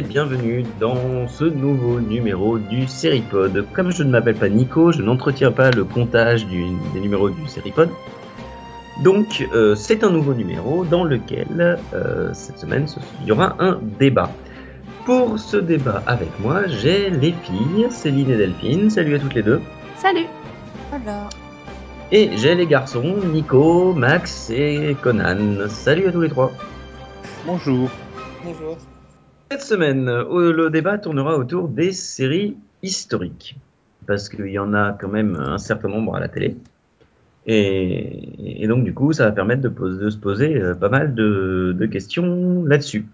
et bienvenue dans ce nouveau numéro du Seripod. Comme je ne m'appelle pas Nico, je n'entretiens pas le comptage du- des numéros du Seripod. Donc euh, c'est un nouveau numéro dans lequel euh, cette semaine ce- il y aura un débat. Pour ce débat avec moi, j'ai les filles, Céline et Delphine. Salut à toutes les deux. Salut. Et j'ai les garçons, Nico, Max et Conan. Salut à tous les trois. Bonjour. Bonjour. Cette semaine, euh, le débat tournera autour des séries historiques. Parce qu'il y en a quand même un certain nombre à la télé. Et, donc, du coup, ça va permettre de, se poser euh, pas mal de, questions là-dessus.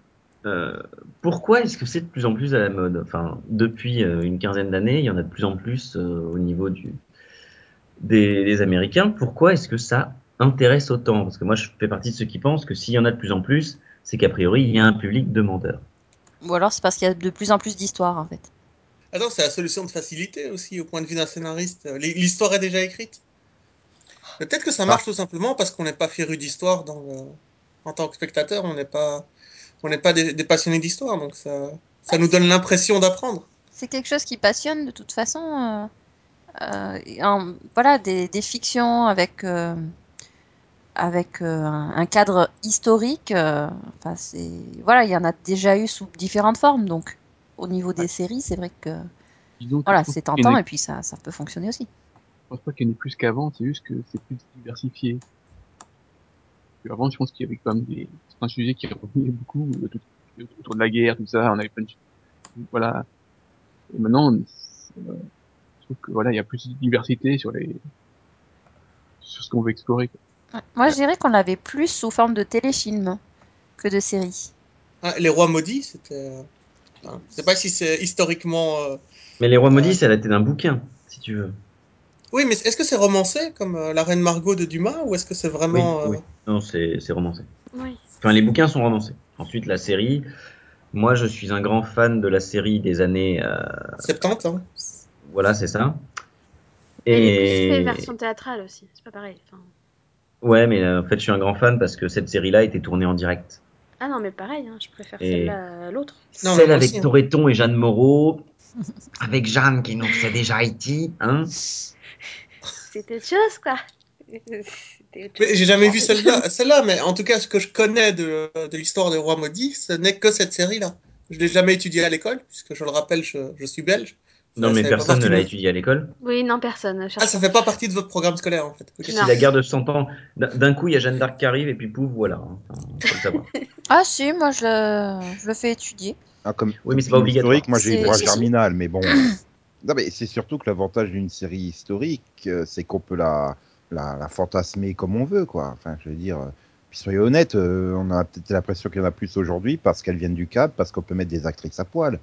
Euh, pourquoi est-ce que c'est de plus en plus à la mode? Enfin, depuis une quinzaine d'années, il y en a de plus en plus au niveau des, des Américains. Pourquoi est-ce que ça intéresse autant? Parce que moi, je fais partie de ceux qui pensent que s'il y en a de plus en plus, c'est qu'a priori, il y a un public demandeur. Ou alors c'est parce qu'il y a de plus en plus d'histoires en fait. Attends, c'est la solution de facilité aussi au point de vue d'un scénariste. L'histoire est déjà écrite. Peut-être que ça marche tout simplement parce qu'on n'est pas féru d'histoire dans le... en tant que spectateur, on n'est pas on n'est pas des, des passionnés d'histoire, donc ça ça nous donne l'impression d'apprendre. C'est quelque chose qui passionne de toute façon. euh, euh, en- voilà, des, des fictions avec, euh, avec euh, un, cadre historique. euh, Enfin, c'est voilà, il y en a déjà eu sous différentes formes. Donc, au niveau des séries, c'est vrai que Disons voilà, c'est tentant et puis ça, ça peut fonctionner aussi. Je pense pas qu'il y en ait plus qu'avant, c'est juste que c'est plus diversifié. Puis Avant, je pense qu'il y avait quand même des, un sujet qui revenait beaucoup euh, autour de la guerre, tout ça, on avait plein de, voilà. Et maintenant, euh, je trouve que voilà, il y a plus de diversité sur les, sur ce qu'on veut explorer. quoi. Ouais. Moi, je dirais qu'on l'avait plus sous forme de téléfilm que de série. Ah, les rois maudits, c'était euh, je sais pas si c'est historiquement euh, Mais Les Rois Maudits, Ouais. c'est adapté d'un bouquin, si tu veux. Oui, mais est-ce que c'est romancé comme euh, La Reine Margot de Dumas ou est-ce que c'est vraiment oui, euh, oui. Non, c'est c'est romancé. Oui. Enfin, les bouquins sont romancés. Ensuite, la série. Moi, je suis un grand fan de la série des années. euh, 70 hein voilà, c'est ça. Et... Et. version théâtrale aussi, c'est pas pareil. Enfin... Ouais, mais euh, en fait, je suis un grand fan parce que cette série-là était tournée en direct. Ah non, mais pareil, hein, je préfère Et- celle-là à l'autre. Non, mais Celle moi avec aussi, hein. Toretton et Jeanne Moreau. avec Jeanne qui nous fait déjà Haïti, hein. C'était autre chose, quoi. C'était autre Mais chose. j'ai jamais vu celle-là, celle-là, mais en tout cas, ce que je connais de, de l'histoire des rois maudits, ce n'est que cette série-là. Je l'ai jamais étudiée à l'école, puisque je le rappelle, je, je suis belge. Non, mais personne ne l'a étudié à l'école. Oui, non, personne. Ah, ça fait pas partie de votre programme scolaire, en fait. Si la guerre de 100 ans, d'un coup, il y a Jeanne d'Arc qui arrive et puis pouf, voilà. hein. Enfin, faut le savoir. Ah si, moi je le, je le fais étudier. Ah, comme, Oui, mais c'est pas obligatoire. historique, moi j'ai eu droit germinal, mais bon. non, mais c'est surtout que l'avantage d'une série historique, euh, c'est qu'on peut la, la, la fantasmer comme on veut, quoi. Enfin, je veux dire. euh, Puis soyez honnête, euh, on a peut-être l'impression qu'il y en a plus aujourd'hui parce qu'elles viennent du câble, parce qu'on peut mettre des actrices à poil.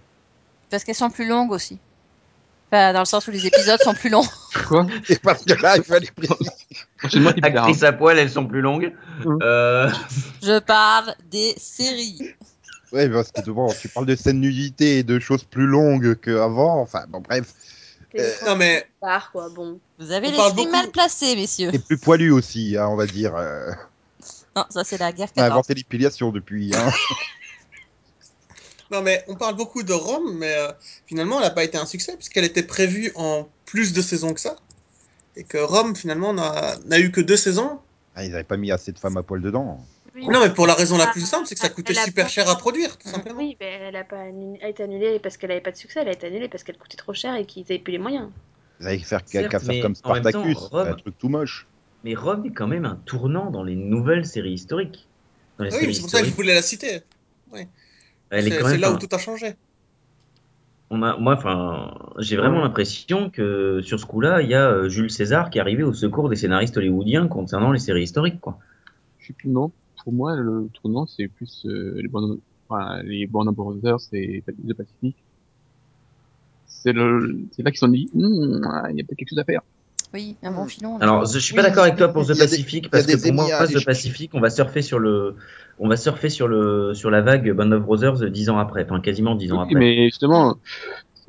Parce qu'elles sont plus longues aussi. Enfin, dans le sens où les épisodes sont plus longs. Quoi? Et parce que là, il fallait préciser. C'est. Actrices à poil, elles sont plus longues. Mhm. Euh, Je parle des séries. Ouais, parce que bon, tu parles de scènes nudité et de choses plus longues qu'avant. Enfin, bon, bref. Euh, Non, mais quoi, bon. Vous avez On les beaucoup- mal placés, messieurs. Et plus poilu aussi, hein, on va dire. euh, Non, ça c'est la guerre on a 14. inventé l'épilation depuis. Hein. Non, mais on parle beaucoup de Rome, mais euh, finalement, elle n'a pas été un succès, puisqu'elle était prévue en plus de saisons que ça. Et que Rome, finalement, n'a n'a eu que deux saisons. Ah, ils n'avaient pas mis assez de femmes à poil dedans. Oui, Non, mais pour la raison la Ah, plus simple, c'est que ça coûtait a super pas- cher à produire, tout simplement. Oui, mais elle a pas annu- a été annulée parce qu'elle avait pas de succès, elle a été annulée parce qu'elle coûtait trop cher et qu'ils avaient plus les moyens. Ils avaient faire qu'à faire mais comme même temps, Spartacus, Rome- un truc tout moche. mais Rome est quand même un tournant dans les nouvelles séries historiques. Dans les Ah oui, c'est pour ça que je voulais la citer. est C'est là où tout a changé. on a, moi, enfin, j'ai vraiment l'impression que sur ce coup-là, il y a euh, Jules César qui est arrivé au secours des scénaristes hollywoodiens concernant les séries historiques, quoi. Je sais plus, non. Pour moi, le tournant, c'est plus euh, les Band enfin, les Brothers et The Pacific. c'est le, c'est là qu'ils se sont dit, Hum, il y a peut-être quelque chose à faire. Oui, un bon filon. là. Alors, je suis pas Oui, d'accord avec toi pour The Pacific parce que pour moi, aller The. Pacific, on va surfer sur le, on va surfer sur le, sur la vague Band of Brothers dix ans après, enfin quasiment dix ans Oui, après. mais justement,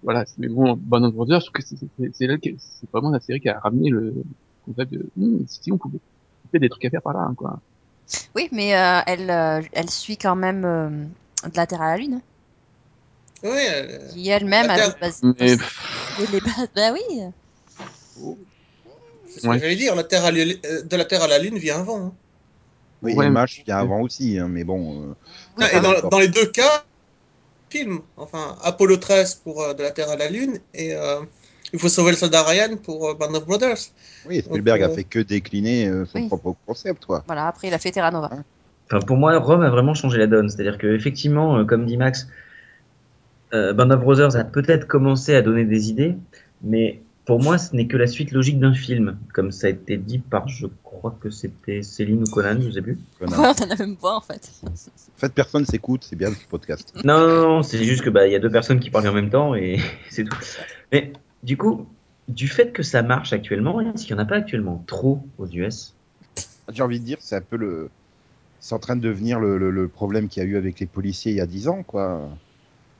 voilà, mais bon, Band of Brothers, je trouve que c'est, c'est, c'est là que c'est vraiment la série qui a ramené le concept de, Hum, si on pouvait, il y a des trucs à faire par là, hein, quoi. Oui, mais euh, elle, euh, elle suit quand même euh, de la Terre à la Lune, Oui, euh, qui elle-même La a des bases. Mais, les bases- Bah oui. C'est ce Ouais. que j'allais dire. La terre à l'I- euh, de la Terre à la Lune vient avant. hein. Oui, Ouais, Match vient avant aussi, hein, mais bon. euh, et dans, les deux cas, film. Enfin, Apollo 13 pour euh, de la Terre à la Lune et euh, il faut sauver le soldat Ryan pour euh, Band of Brothers. Oui, Spielberg Donc, a fait que décliner euh, son Oui. propre concept, quoi. Voilà, après il a fait Terra Nova. Enfin, pour moi, Rome a vraiment changé la donne. C'est-à-dire que effectivement, euh, comme dit Max, euh, Band of Brothers a peut-être commencé à donner des idées, mais pour moi, ce n'est que la suite logique d'un film, comme ça a été dit par, je crois que c'était Céline ou Conan, je sais plus. Connard. Ouais, on en a même pas en fait. En fait, personne s'écoute, c'est bien ce podcast. Non, non, non, c'est juste que bah il y a deux personnes qui parlent en même temps et c'est tout. Mais du coup, du fait que ça marche actuellement, est-ce qu'il n'y en a pas actuellement trop aux US J'ai envie de dire, c'est un peu le. C'est en train de devenir le, le- le problème qu'il y a eu avec les policiers il y a 10 ans, quoi.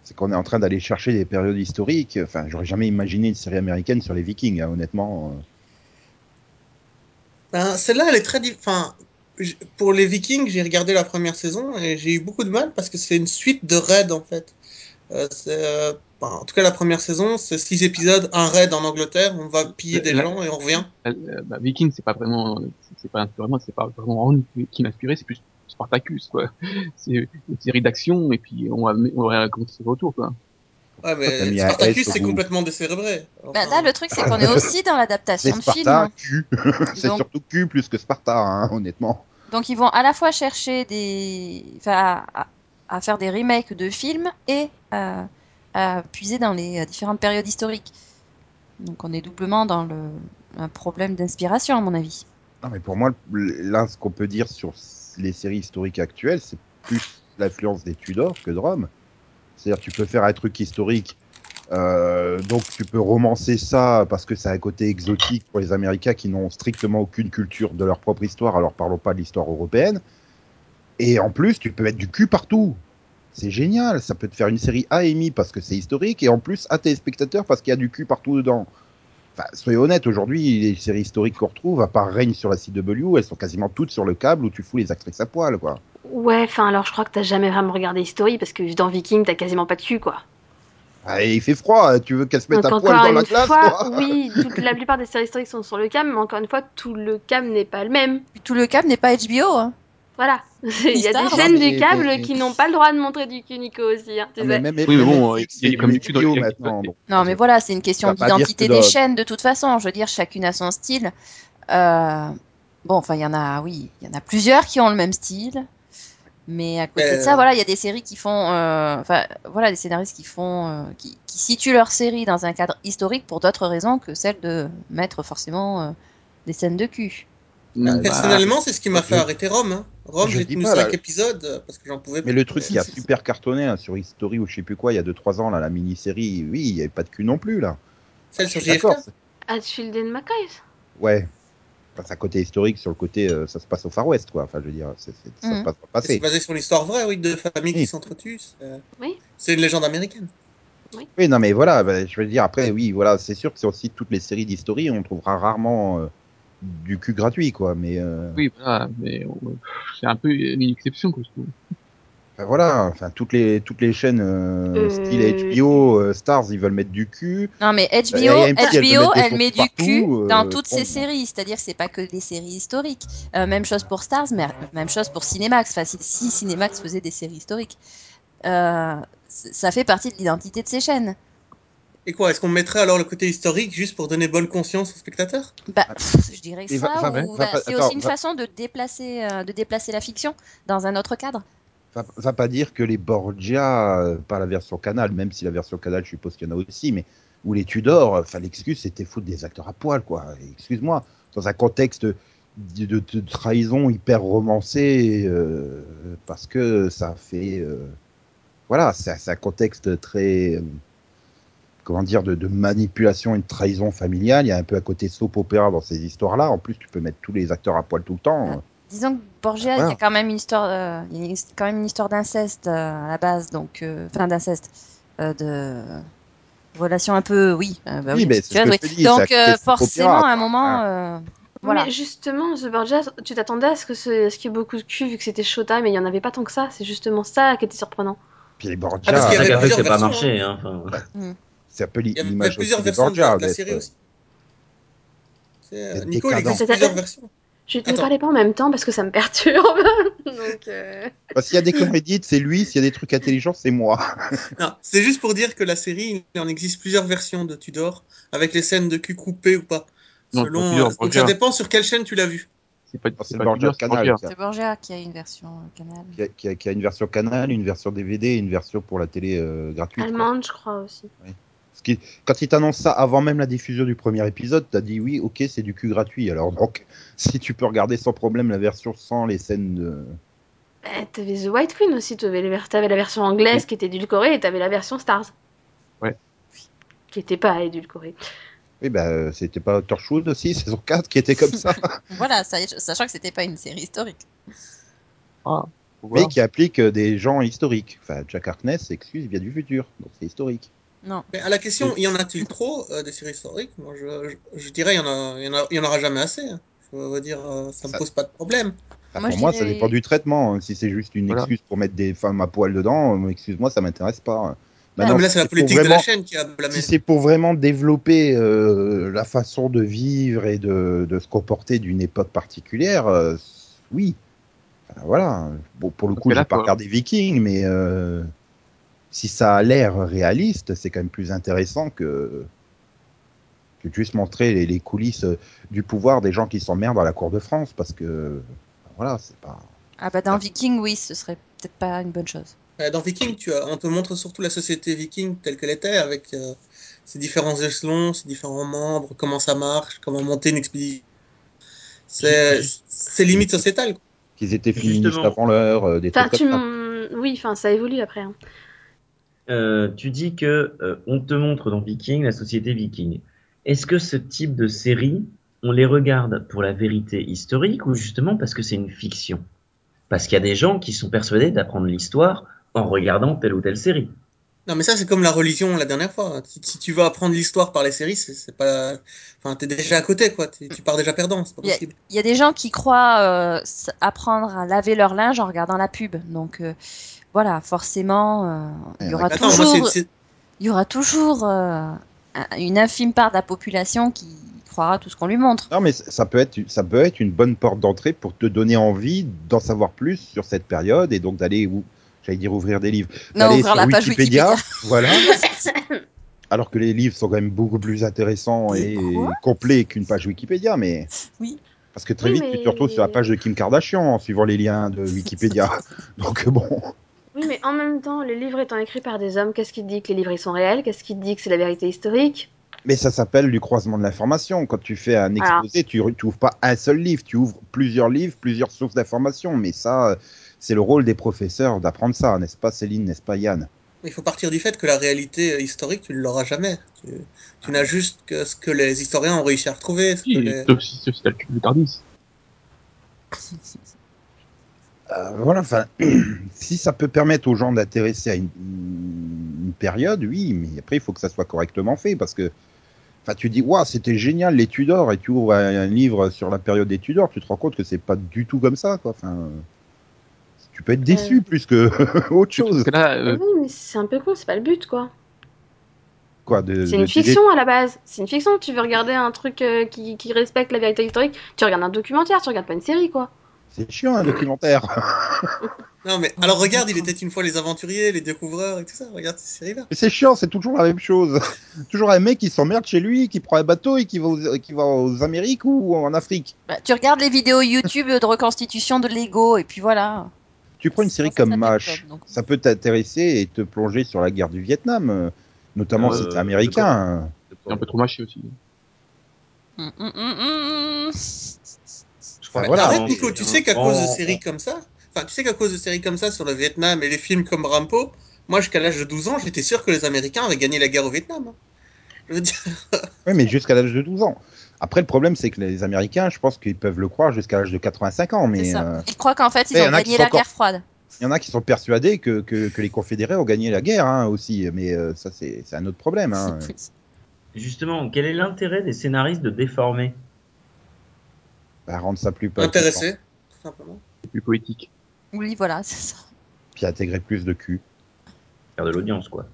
C'est qu'on est en train d'aller chercher des périodes historiques. Enfin, j'aurais jamais imaginé une série américaine sur les Vikings, hein, honnêtement. Ben, celle-là, elle est très. Enfin, pour les Vikings, j'ai regardé la première saison et j'ai eu beaucoup de mal parce que c'est une suite de raids en fait. Euh, c'est, euh, ben, en tout cas, la première saison, c'est six épisodes, un raid en Angleterre, on va piller des La- gens et on revient. Bah, Viking, c'est pas vraiment, c'est- c'est pas vraiment, c'est pas vraiment Ron qui m'a inspiré, c'est plus Spartacus, quoi. C'est une série d'action, et puis on va, on va raconter ses retours, quoi. Ouais, mais Spartacus, c'est complètement décérébré. Bah, là, le truc, c'est qu'on est aussi dans l'adaptation de film. Sparta, cul. c'est Donc- surtout cul plus que Sparta, hein, honnêtement. Donc, ils vont à la fois chercher des. Enfin, à, à faire des remakes de films et à, à puiser dans les euh, différentes périodes historiques. Donc, on est doublement dans le, un problème d'inspiration, à mon avis. Non, mais pour moi, là, ce qu'on peut dire sur les séries historiques actuelles, c'est plus l'influence des Tudors que de Rome. C'est-à-dire, tu peux faire un truc historique, euh, donc tu peux romancer ça parce que c'est un côté exotique pour les Américains qui n'ont strictement aucune culture de leur propre histoire, alors parlons pas de l'histoire européenne. Et en plus, tu peux mettre du cul partout. C'est génial, ça peut te faire une série à Amy parce que c'est historique, et en plus à tes spectateurs parce qu'il y a du cul partout dedans. Enfin, soyez honnête, aujourd'hui, les séries historiques qu'on retrouve, à part Règne sur la CW, elles sont quasiment toutes sur le câble où tu fous les actrices à poil, quoi. Ouais, enfin alors je crois que t'as jamais vraiment regardé History parce que dans Viking t'as quasiment pas de cul quoi. Ah, et il fait froid, tu veux qu'elles se mettent Donc à poil encore dans la une glace, fois, quoi oui, toute, la plupart des séries historiques sont sur le cam, mais encore une fois, tout le cam n'est pas le même. Tout le câble n'est pas HBO. Hein. Voilà. Il y a des chaînes du câble qui n'ont pas le droit de montrer du cul Nico aussi, hein, mais sais. même Oui, mais bon, il y a c'est comme du du cul dans HBO les- maintenant. Non, mais voilà, c'est une question d'identité des chaînes de toute façon. Je veux dire, chacune a son style. Euh, bon, enfin, il y en a, oui, il y en a plusieurs qui ont le même style. Mais à côté de ça, Euh. voilà, il y a des séries qui font, euh, enfin, voilà, des scénaristes qui font, euh, qui, qui situent leur série dans un cadre historique pour d'autres raisons que celle de mettre forcément euh, des scènes de cul. Bah, Personnellement, c'est ce qui m'a je- fait arrêter Rome. Hein. Rome, j'ai tenu pas, 5 là. épisodes euh, parce que j'en pouvais Mais le truc qui a super cartonné hein, sur History ou je sais plus quoi, il y a 2-3 ans, là, la mini-série, oui, il n'y avait pas de cul non plus, là. Celle sur JFK. Hatfield and McCoy. Ouais. Enfin, c'est un côté historique sur le côté, euh, ça se passe au Far West, quoi. Enfin, je veux dire, c'est- ça Mhm. se passe dans le C'est basé sur l'histoire vraie, oui, de familles Oui. qui s'entretuent. C'est Oui. c'est une légende américaine. Oui, non, mais voilà, bah, je veux dire, après, oui, voilà, c'est sûr que c'est aussi toutes les séries d'historie, on trouvera rarement euh, du cul gratuit, quoi. Mais euh, Oui, voilà, mais on- c'est un peu une exception, quoi, enfin, voilà, enfin, toutes les, toutes les chaînes euh, Euh. style HBO, euh, Stars, ils veulent mettre du cul. Non, mais HBO, AMC, HBO, elle met du partout, cul euh, dans toutes bon. ses séries. C'est-à-dire que c'est pas que des séries historiques. Euh, même chose pour Stars, mais même chose pour Cinemax. Enfin, si, si Cinemax faisait des séries historiques, Euh, ça fait partie de l'identité de ces chaînes. Et quoi, est-ce qu'on mettrait alors le côté historique juste pour donner bonne conscience aux spectateurs? Bah, je dirais ça. va- va- ou va bah, pas- c'est aussi une va- façon de déplacer, euh, de déplacer la fiction dans un autre cadre. Va, va pas dire que les Borgia, euh, pas la version Canal, même si la version Canal, je suppose qu'il y en a aussi, mais ou les Tudors, enfin l'excuse c'était foutre des acteurs à poil, quoi. Excuse-moi, dans un contexte de, de- de trahison hyper romancé, euh, parce que ça fait, euh, voilà, c'est c'est un contexte très, euh, comment dire, de, de manipulation et de trahison familiale. Il y a un peu à côté soap opéra dans ces histoires-là. En plus, tu peux mettre tous les acteurs à poil tout le temps. Disons que Borgia, il y a quand même une histoire, euh, il y a quand même une histoire d'inceste euh, à la base, donc, euh, enfin d'inceste, euh, de relation un peu, oui, bah Oui, oui, mais c'est ce incestueuse, que oui. je te dis, Donc forcément, opéra, à un moment, euh, voilà. Mais justement, The Borgia, tu t'attendais à ce que ce, ce qu'il y ait beaucoup de cul vu que c'était Showtime, mais il y en avait pas tant que ça. C'est justement ça qui était surprenant. Puis les Ah, parce qu'il y ça avait qui a fait que plusieurs c'est pas marché. Hein. Enfin, c'est un peu Il y l'image plusieurs aussi des versions de Borgia. la, de la d'être- série aussi. Euh, Nico, il existe plusieurs versions. Je ne parlais pas en même temps parce que ça me perturbe. Donc, euh, Parce qu'il y a des comédies, c'est lui. S'il y a des trucs intelligents, c'est moi. C'est juste pour dire que la série, il en existe plusieurs versions de Tudor, avec les scènes de cul coupées ou pas. Non, Selon, Tudor, euh, donc ça dépend sur quelle chaîne tu l'as vu. C'est pas, Borgia Canal. C'est qui a une version euh, canal. Qui a, qui a- qui a une version canal, une version DVD et une version pour la télé euh, gratuite. quoi. allemande, je crois aussi. Ce qui- Quand il t'annonce ça avant même la diffusion du premier épisode, t'as dit oui, ok, c'est du cul gratuit. Alors donc, si tu peux regarder sans problème la version sans les scènes de... Bah, t'avais The White Queen aussi. T'avais la version anglaise Oui. qui était édulcorée et t'avais la version Stars. Ouais. Qui était pas édulcorée. Oui, bah, c'était pas Torchwood aussi, saison 4, qui était comme ça, Voilà, sachant que c'était pas une série historique. Ah, faut mais voir. qui applique des gens historiques. Enfin, Jack Harkness, excuse, vient du futur, donc c'est historique. Non. Mais à la question, y en a-t-il trop euh, des séries historiques? Moi, je, je, je dirais, il y en a, il y en a, il y en aura jamais assez. hein. Je veux dire, euh, ça me Ça- pose pas de problème. Moi, pour moi, dirais- ça dépend du traitement. hein. Si c'est juste une Voilà. excuse pour mettre des femmes à poil dedans, euh, excuse-moi, ça m'intéresse pas. Non, mais là, c'est la politique de la chaîne qui a blâmé. Si c'est pour vraiment développer euh, la façon de vivre et de, de se comporter d'une époque particulière, euh, oui. Enfin, voilà. Bon, pour le coup, j'ai pas regardé Viking, mais euh, si ça a l'air réaliste, c'est quand même plus intéressant que que de juste montrer les, les coulisses euh, du pouvoir des gens qui s'emmerdent à la cour de France, parce que voilà, c'est pas. Ah bah dans Viking, oui, ce serait peut-être pas une bonne chose. Euh, Dans Viking, tu as, on te montre surtout la société viking telle qu'elle était, avec euh, ses différents échelons, ses différents membres, comment ça marche, comment monter une expédition. C'est c'est limite sociétal. Qu'ils étaient féministes Justement. avant l'heure, euh, des Enfin, trucs comme ça. Oui, enfin, ça évolue après. hein. Euh, tu dis que euh, on te montre dans Viking la société viking. Est-ce que ce type de série, on les regarde pour la vérité historique ou justement parce que c'est une fiction? Parce qu'il y a des gens qui sont persuadés d'apprendre l'histoire en regardant telle ou telle série. Non, mais ça, c'est comme la religion la dernière fois. Si, si tu veux apprendre l'histoire par les séries, c'est pas. Enfin, t'es déjà à côté, quoi. Tu pars déjà perdant, c'est pas Il y a- possible. Il y a des gens qui croient euh, apprendre à laver leur linge en regardant la pub. Donc euh, voilà, forcément, euh, il y aura Attends, toujours, il y aura toujours un- une infime part de la population qui croira tout ce qu'on lui montre. Non, mais ça peut être, ça peut être une bonne porte d'entrée pour te donner envie d'en savoir plus sur cette période et donc d'aller où, j'allais dire ouvrir des livres, Non, sur la page Wikipédia. voilà. Alors que les livres sont quand même beaucoup plus intéressants et complets qu'une page Wikipédia, mais Oui. parce que très Oui, vite tu te retrouves sur la page de Kim Kardashian en suivant les liens de Wikipédia. donc bon, Oui, mais en même temps, les livres étant écrits par des hommes, qu'est-ce qui te dit que les livres ils sont réels? Qu'est-ce qui te dit que c'est la vérité historique? Mais ça s'appelle du croisement de l'information. Quand tu fais un Voilà. exposé, tu, tu ouvres pas un seul livre, tu ouvres plusieurs livres, plusieurs sources d'information. Mais ça, euh, c'est le rôle des professeurs d'apprendre ça, n'est-ce pas Céline, n'est-ce pas Yann? Il faut partir du fait que la réalité historique, tu ne l'auras jamais. Tu, tu n'as juste que ce que les historiens ont réussi à retrouver. ce que Si, les- sauf si sauf si t'as le cul de Tardis. Euh, voilà, enfin, si ça peut permettre aux gens d'intéresser à une, une période, oui, mais après, il faut que ça soit correctement fait, parce que, enfin, tu dis, waouh, c'était génial, les Tudors, et tu ouvres un, un livre sur la période des Tudors, tu te rends compte que c'est pas du tout comme ça, quoi, enfin, tu peux être déçu Euh. plus que autre chose, Parce que là, euh, Oui, mais c'est un peu con, c'est pas le but, quoi. quoi, de, C'est de- une fiction à la base. C'est une fiction. Tu veux regarder un truc euh, qui, qui respecte la vérité historique, tu regardes un documentaire, tu regardes pas une série, quoi. C'est chiant, un documentaire. Non, mais alors regarde, il était une fois les aventuriers, les découvreurs et tout ça. Regarde ces séries-là. Mais c'est chiant, c'est toujours la même chose. toujours un mec qui s'emmerde chez lui, qui prend un bateau et qui va aux, qui va aux Amériques ou en Afrique. Bah, tu regardes les vidéos YouTube de reconstitution de Lego et puis voilà. Tu prends une série comme MASH, ça peut t'intéresser et te plonger sur la guerre du Vietnam, euh, notamment Euh, si t'es américain. c'est un peu trop mâché aussi. Hum, hum, hum. Je crois voilà. Arrête, Nico, tu sais qu'à cause de séries comme ça, enfin, tu sais qu'à cause de séries comme ça sur le Vietnam et les films comme Rampo, moi, jusqu'à l'âge de 12 ans, j'étais sûr que les Américains avaient gagné la guerre au Vietnam. hein. Je veux dire, Oui, mais jusqu'à l'âge de 12 ans. Après, le problème, c'est que les Américains, je pense qu'ils peuvent le croire jusqu'à l'âge de 85 ans, mais ça. euh, Ils croient qu'en fait, ils y ont en a qui gagné la encore- guerre froide. il y en a qui sont persuadés que, que, que les Confédérés ont gagné la guerre hein, aussi. Mais euh, ça, c'est un autre problème. Hein. Justement, quel est l'intérêt des scénaristes de déformer? Bah, rendre ça plus intéressé, tout simplement. C'est plus poétique. Oui, voilà, c'est ça. puis intégrer plus de cul. Faire de l'audience, quoi.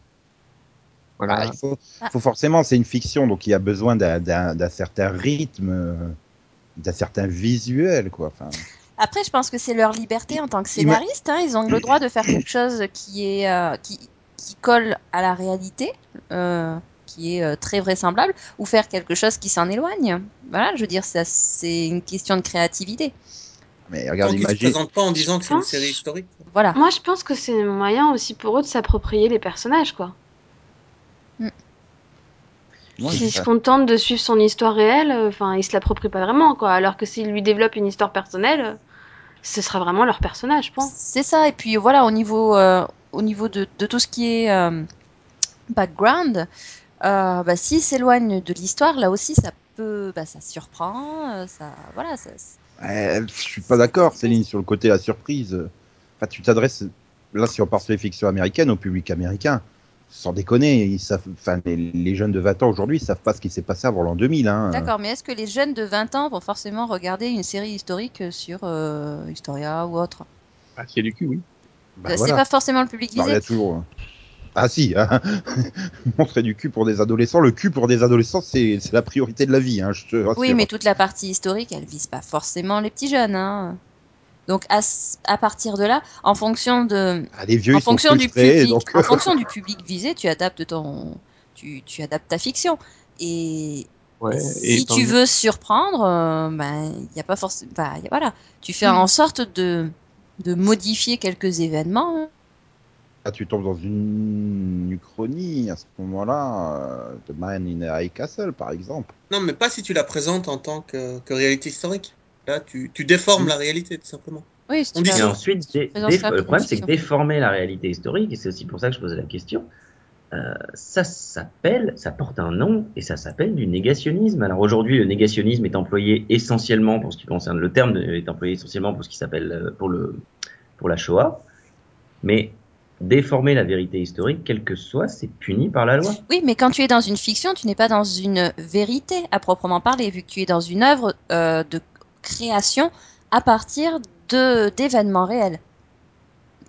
Voilà. Ah, il faut, Ah. faut forcément, c'est une fiction, donc il y a besoin d'un- d'un d'un certain rythme, euh, d'un certain visuel, quoi. Enfin, Après, je pense que c'est leur liberté en tant que scénariste. hein. Ils ont le droit de faire quelque chose qui est euh, qui, qui colle à la réalité, euh, qui est euh, très vraisemblable, ou faire quelque chose qui s'en éloigne. Voilà, je veux dire, ça, c'est une question de créativité. mais regarde, se imagine. présentent pas en disant que c'est une pense- série historique. Voilà. Moi, je pense que c'est un moyen aussi pour eux de s'approprier les personnages, quoi. Ça- se contentent de suivre son histoire réelle, euh, enfin, ils se l'approprient pas vraiment, quoi. Alors que s'ils lui développent une histoire personnelle, ce sera vraiment leur personnage, je pense. C'est ça. Et puis voilà, au niveau, euh, au niveau de, de tout ce qui est euh, background, euh, bah, s'ils s'éloignent de l'histoire, là aussi, ça peut, bah, ça surprend, ça, voilà, ça, je suis pas d'accord, Céline, sur le côté la surprise. Enfin, tu t'adresses, là, si on part sur les fictions américaines, au public américain, sans déconner, ils savent, enfin, les, les jeunes de 20 ans aujourd'hui, ils savent pas ce qui s'est passé avant l'an 2000, hein. D'accord, mais est-ce que les jeunes de 20 ans vont forcément regarder une série historique sur euh, Historia ou autre? Ah, s'il y a du cul, oui. Bah, C'est voilà. pas forcément le public Non, il y visé. a toujours. Ah si, hein. montrer du cul pour des adolescents. Le cul pour des adolescents, c'est la priorité de la vie, hein, je te rassure. Oui, mais toute la partie historique, elle vise pas forcément les petits jeunes. Hein. Donc à, partir de là, en fonction de, Ah, les vieux, en fonction du public, donc. en fonction du public visé, tu adaptes ton, tu, tu adaptes ta fiction. Et, Ouais. si tu veux surprendre, euh, ben il y a pas forcément, a- voilà, tu fais en sorte de de modifier quelques événements. Ah, tu tombes dans une uchronie à ce moment-là, euh, The Man in a High Castle, par exemple. Non, mais pas si tu la présentes en tant que, que réalité historique. Là, tu, tu déformes Oui. la réalité, tout simplement. Oui, si On dit ensuite, le problème, c'est que déformer la réalité historique, et c'est aussi pour ça que je posais la question, euh, ça s'appelle, ça porte un nom, et ça s'appelle du négationnisme. Alors aujourd'hui, le négationnisme est employé essentiellement, pour ce qui concerne le terme, de- est employé essentiellement pour ce qui s'appelle, euh, pour le, pour la Shoah, mais déformer la vérité historique, quel que soit, c'est puni par la loi. Oui, mais quand tu es dans une fiction, tu n'es pas dans une vérité à proprement parler, vu que tu es dans une œuvre euh, de création à partir de d'événements réels.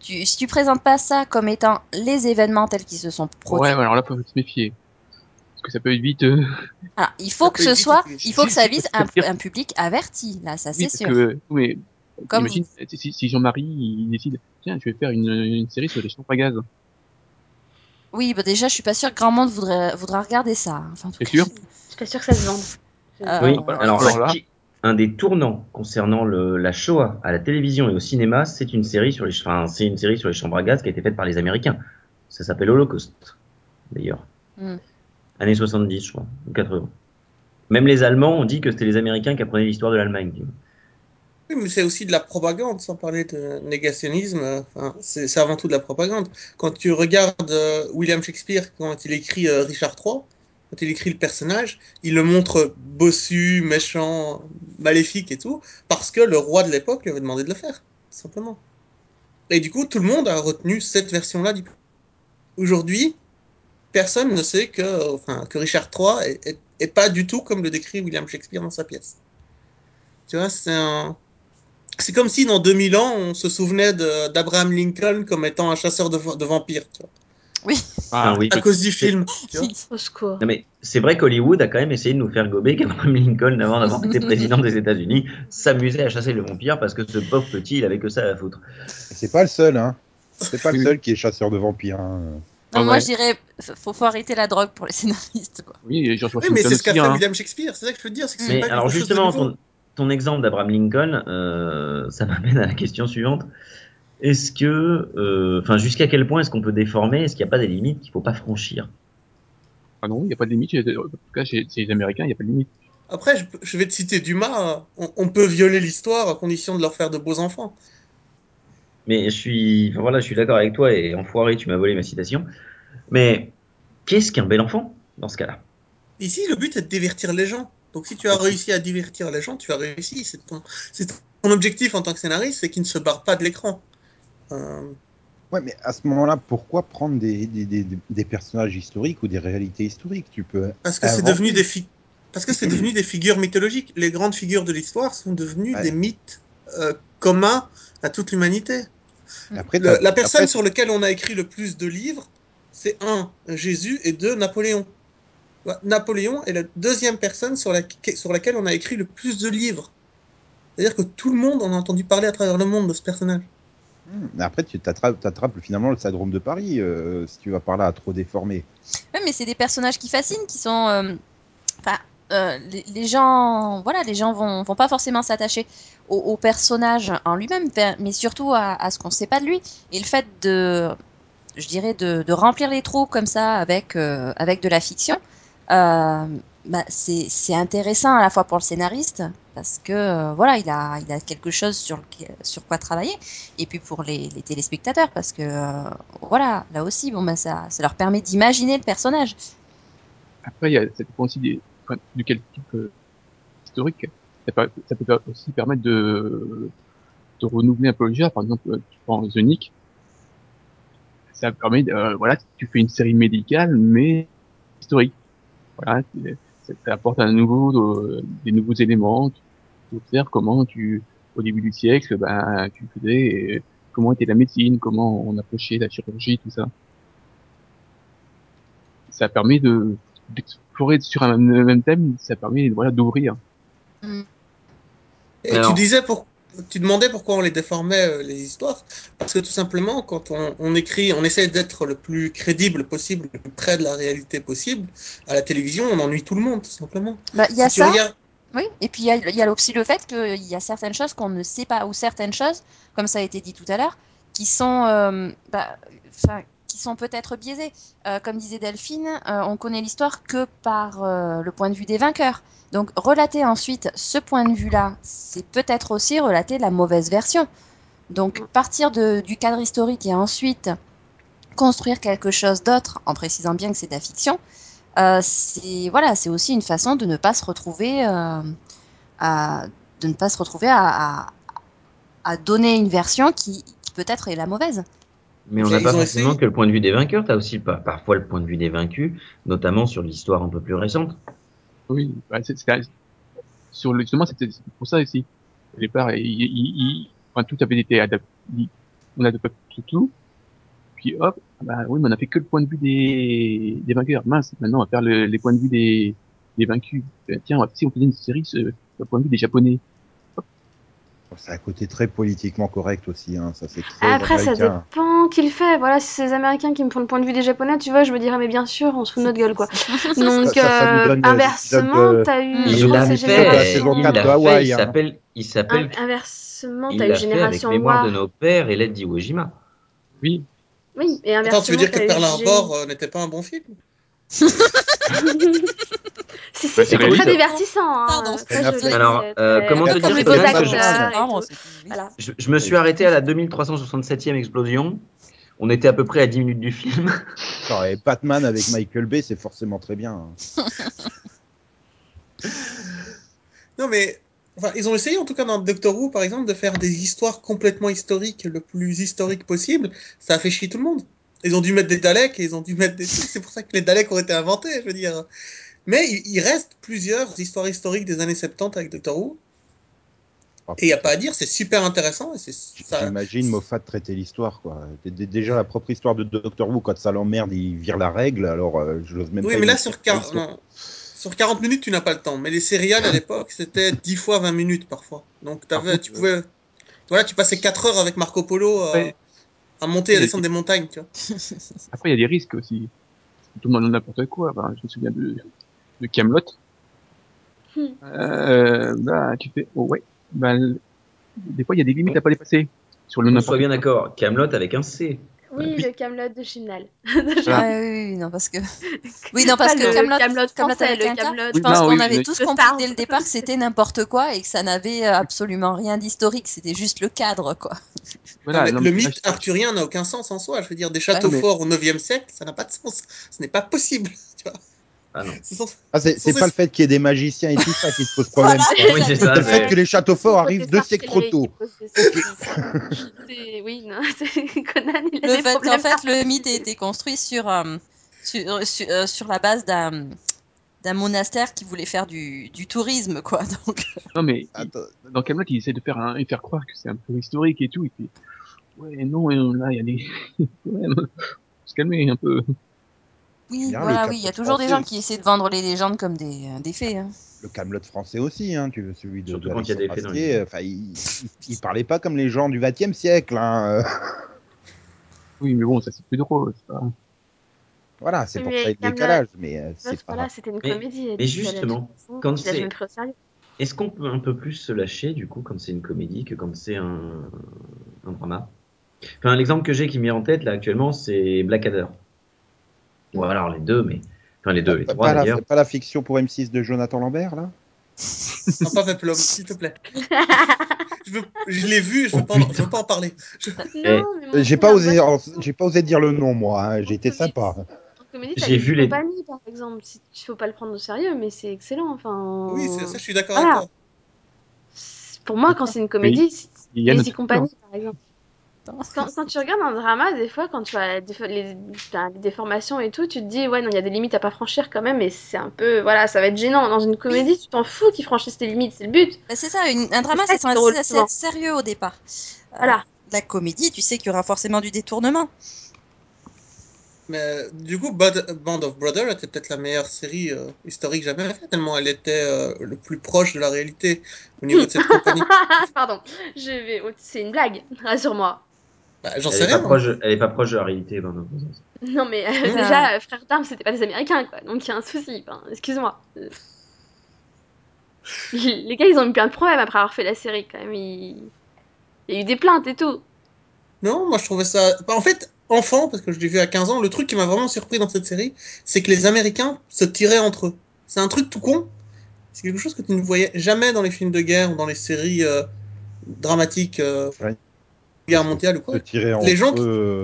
Tu, si tu présentes pas ça comme étant les événements tels qu'ils se sont produits, Ouais, ouais, alors là, faut se méfier. Parce que ça peut être vite. euh, ah, il faut Ça que ce vite soit, il faut que ça vise un, public averti. Là, ça c'est sûr. que, oui, Comme- imagine, si, si Jean-Marie, il décide, tiens, je vais faire une, une série sur les chambres à gaz. Oui, bah déjà, je suis pas sûre que grand monde voudrait, voudra regarder ça. hein. Enfin, en tout C'est cas, sûr Je suis pas sûre que ça se vende. Euh, oui, alors, Alors là- qui- un des tournants concernant le, la Shoah à la télévision et au cinéma, c'est une série sur les, enfin, c'est une série sur les chambres à gaz qui a été faite par les Américains. Ça s'appelle Holocaust, d'ailleurs. Hmm. Années 70, je crois, ou 80. Même les Allemands ont dit que c'était les Américains qui apprenaient l'histoire de l'Allemagne. Oui, mais c'est aussi de la propagande, sans parler de négationnisme. Enfin, c'est c'est avant tout de la propagande. Quand tu regardes euh, William Shakespeare, quand il écrit euh, Richard III, quand il écrit le personnage, il le montre bossu, méchant, maléfique et tout, parce que le roi de l'époque lui avait demandé de le faire, simplement. Et du coup, tout le monde a retenu cette version-là du. Aujourd'hui, personne ne sait que, Richard III est, pas du tout comme le décrit William Shakespeare dans sa pièce. Tu vois, c'est un. Comme si dans 2000 ans, on se souvenait d'Abraham Lincoln comme étant un chasseur de, va- de vampires, Oui. Ah, oui, à cause du film. Tu vois. Au secours. Non, mais c'est vrai qu'Hollywood a quand même essayé de nous faire gober qu'Abraham Lincoln, avant d'avoir été président des États-Unis, s'amusait à chasser le vampire parce que ce pauvre petit, il avait que ça à foutre. C'est pas le seul, hein. C'est pas le seul qui est chasseur de vampires. hein. Non, Ah moi ouais. je dirais, faut, faut arrêter la drogue pour les scénaristes. Quoi. Oui, mais c'est ce qu'a fait hein. William Shakespeare, c'est ça que je veux dire, que Mais pas alors justement, ton exemple d'Abraham Lincoln, euh, ça m'amène à la question suivante. Est-ce que, euh, enfin, jusqu'à quel point est-ce qu'on peut déformer? Est-ce qu'il n'y a pas des limites qu'il faut pas franchir? Ah non, il n'y a pas de limite. En tout cas, chez, chez les Américains, il n'y a pas de limite. Après, je, vais te citer Dumas, on, on peut violer l'histoire à condition de leur faire de beaux enfants. Mais je suis, enfin, voilà, je suis d'accord avec toi et enfoiré, tu m'as volé ma citation. Mais qu'est-ce qu'un bel enfant dans ce cas-là? Ici, le but est de divertir les gens. Donc, si tu as réussi à divertir les gens, tu as réussi. C'est ton, c'est ton objectif en tant que scénariste, c'est qu'il ne se barre pas de l'écran. Euh, Ouais, mais à ce moment-là, pourquoi prendre des, des, des, des personnages historiques ou des réalités historiques? Tu peux. parce que c'est devenu des fi- parce que c'est devenu des figures mythologiques. Les grandes figures de l'histoire sont devenues Ouais. des mythes euh, communs à toute l'humanité. Après, Le- t'as- la personne après, sur laquelle on a écrit le plus de livres, c'est un, Jésus, et deux, Napoléon. Ouais, Napoléon est la deuxième personne sur, la- sur laquelle on a écrit le plus de livres. C'est-à-dire que tout le monde en a entendu parler à travers le monde de ce personnage. Hmm, après, tu t'attrapes, finalement le syndrome de Paris euh, si tu vas par là trop déformer. Ouais, mais c'est des personnages qui fascinent, qui sont. euh, Enfin, euh, les, gens, voilà, les gens vont, pas forcément s'attacher au, personnage en lui-même, mais surtout à, ce qu'on sait pas de lui. Et le fait de, je dirais, de, de remplir les trous comme ça avec avec de la fiction, bah, c'est c'est intéressant à la fois pour le scénariste parce que euh, voilà, il a il a quelque chose sur lequel- sur quoi travailler, et puis pour les, les téléspectateurs parce que euh, voilà, là aussi, bon ben ça ça leur permet d'imaginer le personnage. Après, il y a, ça dépend aussi des, enfin, de quel type euh, historique. Ça peut, ça peut aussi permettre de, de renouveler un peu le genre. Par exemple, euh, tu prends The Nick. Ça permet, euh, voilà, tu fais une série médicale, mais historique. Voilà, ça, ça apporte un nouveau, euh, des nouveaux éléments. Tu observes comment tu, au début du siècle, ben, tu faisais, et comment était la médecine, comment on approchait la chirurgie, tout ça. Ça permet de, d'explorer sur un même thème, ça permet, voilà, d'ouvrir. Et Alors- tu disais pour, tu demandais pourquoi on les déformait euh, les histoires, parce que tout simplement quand on, on écrit, on essaie d'être le plus crédible possible, le plus près de la réalité possible. À la télévision, on ennuie tout le monde, tout simplement. Bah, il y a Si ça. regardes- Oui, et puis il y a, il y a aussi le fait qu'il y a certaines choses qu'on ne sait pas, ou certaines choses, comme ça a été dit tout à l'heure, qui sont, euh, bah, qui sont peut-être biaisées. Euh, comme disait Delphine, euh, on connaît l'histoire que par euh, le point de vue des vainqueurs. Donc relater ensuite ce point de vue-là, c'est peut-être aussi relater la mauvaise version. Donc partir du cadre historique et ensuite construire quelque chose d'autre, en précisant bien que c'est de la fiction, euh, c'est voilà, c'est aussi une façon de ne pas se retrouver à donner une version qui peut-être est la mauvaise. Mais on n'a pas forcément essayé. que le point de vue des vainqueurs, tu as aussi pa- parfois le point de vue des vaincus, notamment sur l'histoire un peu plus récente. Oui, bah, c'est, sur le, justement, c'était pour ça aussi. Au départ, il, il, il- enfin, tout avait été adapté, on adapté tout, tout, puis hop, ah bah oui, mais on a fait que le point de vue des, des vainqueurs. Mince, maintenant on va faire le- les points de vue des, des vaincus. Euh, Tiens, on va- si on faisait une série sur le point de vue des japonais. C'est un côté très politiquement correct aussi, hein. ça c'est très Après, ça américain. dépend qui le fait. Voilà, si c'est les Américains qui me font le point de vue des Japonais, tu vois, je me dirais, mais bien sûr, on se fout de notre gueule, quoi. Donc, Ça- ça- ça euh, inversement, t'as eu. Il je Il crois que l'a c'est fait, la Génération- saison il 4 l'a de fait, il hein. s'appelle, il s'appelle, In- Inversement, il t'as eu fait avec Génération Mémoire War. de nos pères et l'aide d'Iwo Jima. Oui, Oui, et inversement. Attends, tu veux dire que Pearl Harbor euh, n'était pas un bon film? c'est très divertissant. Hein. Alors, très- euh, comment te dire acteurs je- me suis arrêté à la 2367e explosion. On était à peu près à 10 minutes du film. Et Batman avec Michael Bay, c'est forcément très bien. hein. Non, mais enfin, ils ont essayé, en tout cas dans Doctor Who, par exemple, de faire des histoires complètement historiques, le plus historique possible. Ça a fait chier tout le monde. Ils ont dû mettre des Daleks et ils ont dû mettre des. C'est pour ça que les Daleks ont été inventés, je veux dire. Mais il, il reste plusieurs histoires historiques des années 70 avec Doctor Who. Oh, Et il n'y a pas à dire, c'est super intéressant. Et c'est ça. J'imagine Moffat traiter l'histoire, quoi. Déjà, la propre histoire de Doctor Who, quand ça l'emmerde, il vire la règle, alors euh, je n'ose même Oui, pas mais là, sur, la quar- histoire. non. sur 40 minutes, tu n'as pas le temps. Mais les céréales, à l'époque, c'était 10 fois 20 minutes parfois. Donc, Par contre, tu pouvais. Voilà, tu passais 4 heures avec Marco Polo à, Après- à monter et à descendre des montagnes, tu vois. après il y a des risques aussi. Tout le monde n'importe quoi. Ben, je me souviens de, de Camelot. Hmm. Euh, bah, tu fais, oh ouais, bah, des fois il y a des limites à pas dépasser sur le On soit bien d'accord. Camelot avec un C. Oui, Oui. le Camelot de Chimnal. Ah oui, non, parce que. Oui, non, parce que le Camelot, Camelot Camelot français, avec le Camelot. je pense qu'on oui, avait tous compris dès le départ que c'était n'importe quoi et que ça n'avait euh, absolument rien d'historique, c'était juste le cadre, quoi. Voilà, Non, mais non, le mythe là, je- arthurien n'a aucun sens en soi. Je veux dire, des châteaux mais- forts au 9e siècle, ça n'a pas de sens. Ce n'est pas possible. Tu vois. Ah non. C'est Ah, c'est c'est Sans- pas le fait qu'il y ait des magiciens et tout ça qui te pose problème. Voilà. Oui, c'est le fait que les châteaux forts arrivent deux siècles trop tôt. Oui, non, c'est- Conan, il a Le des fait qu'en fait, le mythe a été construit sur, euh, sur, sur, euh, sur la base d'un d'un monastère qui voulait faire du, du tourisme, quoi. Donc, Non, mais il- Attends, dans Camelot, il essaie de faire un, et faire croire que c'est un peu historique et tout. Il fait, ouais, non, et là, il y a des, faut se calmer un peu. Oui, Bien, voilà, oui, il y a toujours des français gens qui essaient de vendre les légendes comme des, euh, des faits. hein. le Camelot français aussi, hein, tu veux celui de, Surtout de quand il y a des faits dans Astier, les- euh, Enfin, il, il, il parlait pas comme les gens du XXe siècle. Hein. euh. Oui, mais bon, ça c'est plus drôle. Voilà, c'est pour ça le décalage, mais euh, c'est pas. voilà, c'était une Mais- comédie. mais justement, quand c'est-. Est-ce qu'on peut un peu plus se lâcher du coup quand c'est une comédie que quand c'est un, un drama? Enfin, l'exemple que j'ai qui m'est en tête là actuellement, c'est Blackadder. Ou alors les deux, mais enfin les deux, les Pas, trois d'ailleurs. pas la fiction pour M6 de Jonathan Lambert là? Non, pas Peplum, s'il te plaît. je, veux- je l'ai vu, je veux, Oh, pas, en- je putain. veux pas en parler. Non, mais mon Euh, J'ai pas osé, j'ai pas osé dire le nom moi. hein, J'ai été sympa. En comédie, t'as J'ai vu les- compagnies, par exemple. Si tu faut pas le prendre au sérieux, mais c'est excellent. Enfin, Oui, c'est ça, je suis d'accord Voilà. avec toi. Pour moi, quand c'est une comédie, c'est- Il les compagnies, par exemple. Quand, quand tu regardes un drama, des fois, quand tu as des, les, déformations et tout, tu te dis, ouais, non, il y a des limites à pas franchir quand même, et c'est un peu, voilà, ça va être gênant. Dans une comédie, tu t'en fous qu'ils franchissent tes limites, c'est le but. Bah, c'est ça, une- un drama, ça c'est censé être sérieux au départ. Euh, Voilà. la comédie, tu sais qu'il y aura forcément du détournement. Mais du coup, Band of Brothers était peut-être la meilleure série euh, historique jamais faite, tellement elle était euh, le plus proche de la réalité au niveau de cette compagnie. Pardon, je vais, oh, c'est une blague, rassure-moi. Bah, J'en Elle sais est, pas rien. proche, elle est pas proche de la réalité, ben, non. Non, mais euh, déjà, euh, Frères d'Armes, c'était pas des Américains, quoi, donc il y a un souci, enfin, excuse-moi. Euh, Les gars, ils ont eu plein de problèmes après avoir fait la série, quand même. Il il y a eu des plaintes et tout. Non, moi je trouvais ça. Bah, en fait, enfant, parce que je l'ai vu à 15 ans, le truc qui m'a vraiment surpris dans cette série, c'est que les Américains se tiraient entre eux. C'est un truc tout con. C'est quelque chose que tu ne voyais jamais dans les films de guerre ou dans les séries euh, dramatiques, euh, Ouais. Guerre mondiale ou Se quoi. tirer entre Les gens qui-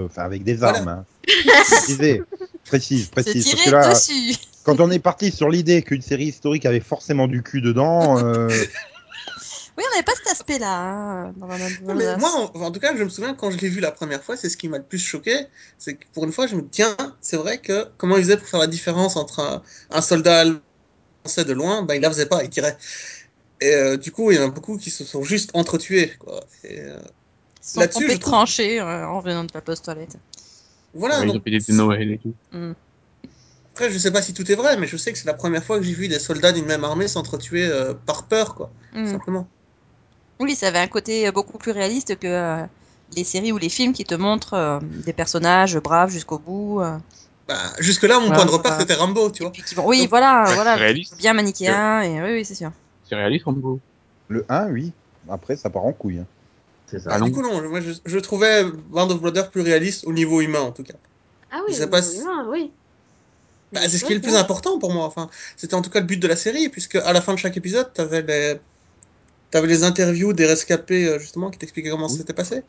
enfin avec des Voilà. armes. Hein. Précise, Se précise. Parce que tirer là, dessus. quand on est parti sur l'idée qu'une série historique avait forcément du cul dedans, euh, Oui, on n'avait pas cet aspect-là hein, moi, en, en tout cas, je me souviens quand je l'ai vu la première fois, c'est ce qui m'a le plus choqué. C'est que pour une fois, je me dis, tiens, c'est vrai que comment ils faisaient pour faire la différence entre un, un soldat allemand français de loin, ben, il la faisait pas, il tirait. Et euh, du coup, il y en a beaucoup qui se sont juste entretués. Quoi. Et, euh, se sont là-dessus, trompés euh, en revenant de la poste toilette. voilà, Ouais, ils ont donc, fait des de Noël et tout. Hmm. après, je sais pas si tout est vrai, mais je sais que c'est la première fois que j'ai vu des soldats d'une même armée s'entretuer euh, par peur, quoi, Hmm. simplement. Oui, ça avait un côté beaucoup plus réaliste que euh, les séries ou les films qui te montrent euh, des personnages braves jusqu'au bout. euh, Bah, jusque-là, mon Ouais, point de repère, c'était Rambo, tu vois. puis qui vont... Oui, Donc, voilà, c'est voilà, réaliste. bien manichéen. Et... Oui, oui, c'est sûr. C'est réaliste, Rambo. le 1, oui. Après, ça part en couille. hein. C'est ça. Ah du coup, non, moi, je, je trouvais Band of Brothers plus réaliste au niveau humain, en tout cas. Ah oui, au niveau si- humain, oui. Bah, c'est ce qui est le plus important pour moi. Enfin, c'était en tout cas le but de la série, puisque à la fin de chaque épisode, t'avais les, t'avais les interviews des rescapés euh, justement qui t'expliquaient comment ça s'était passé.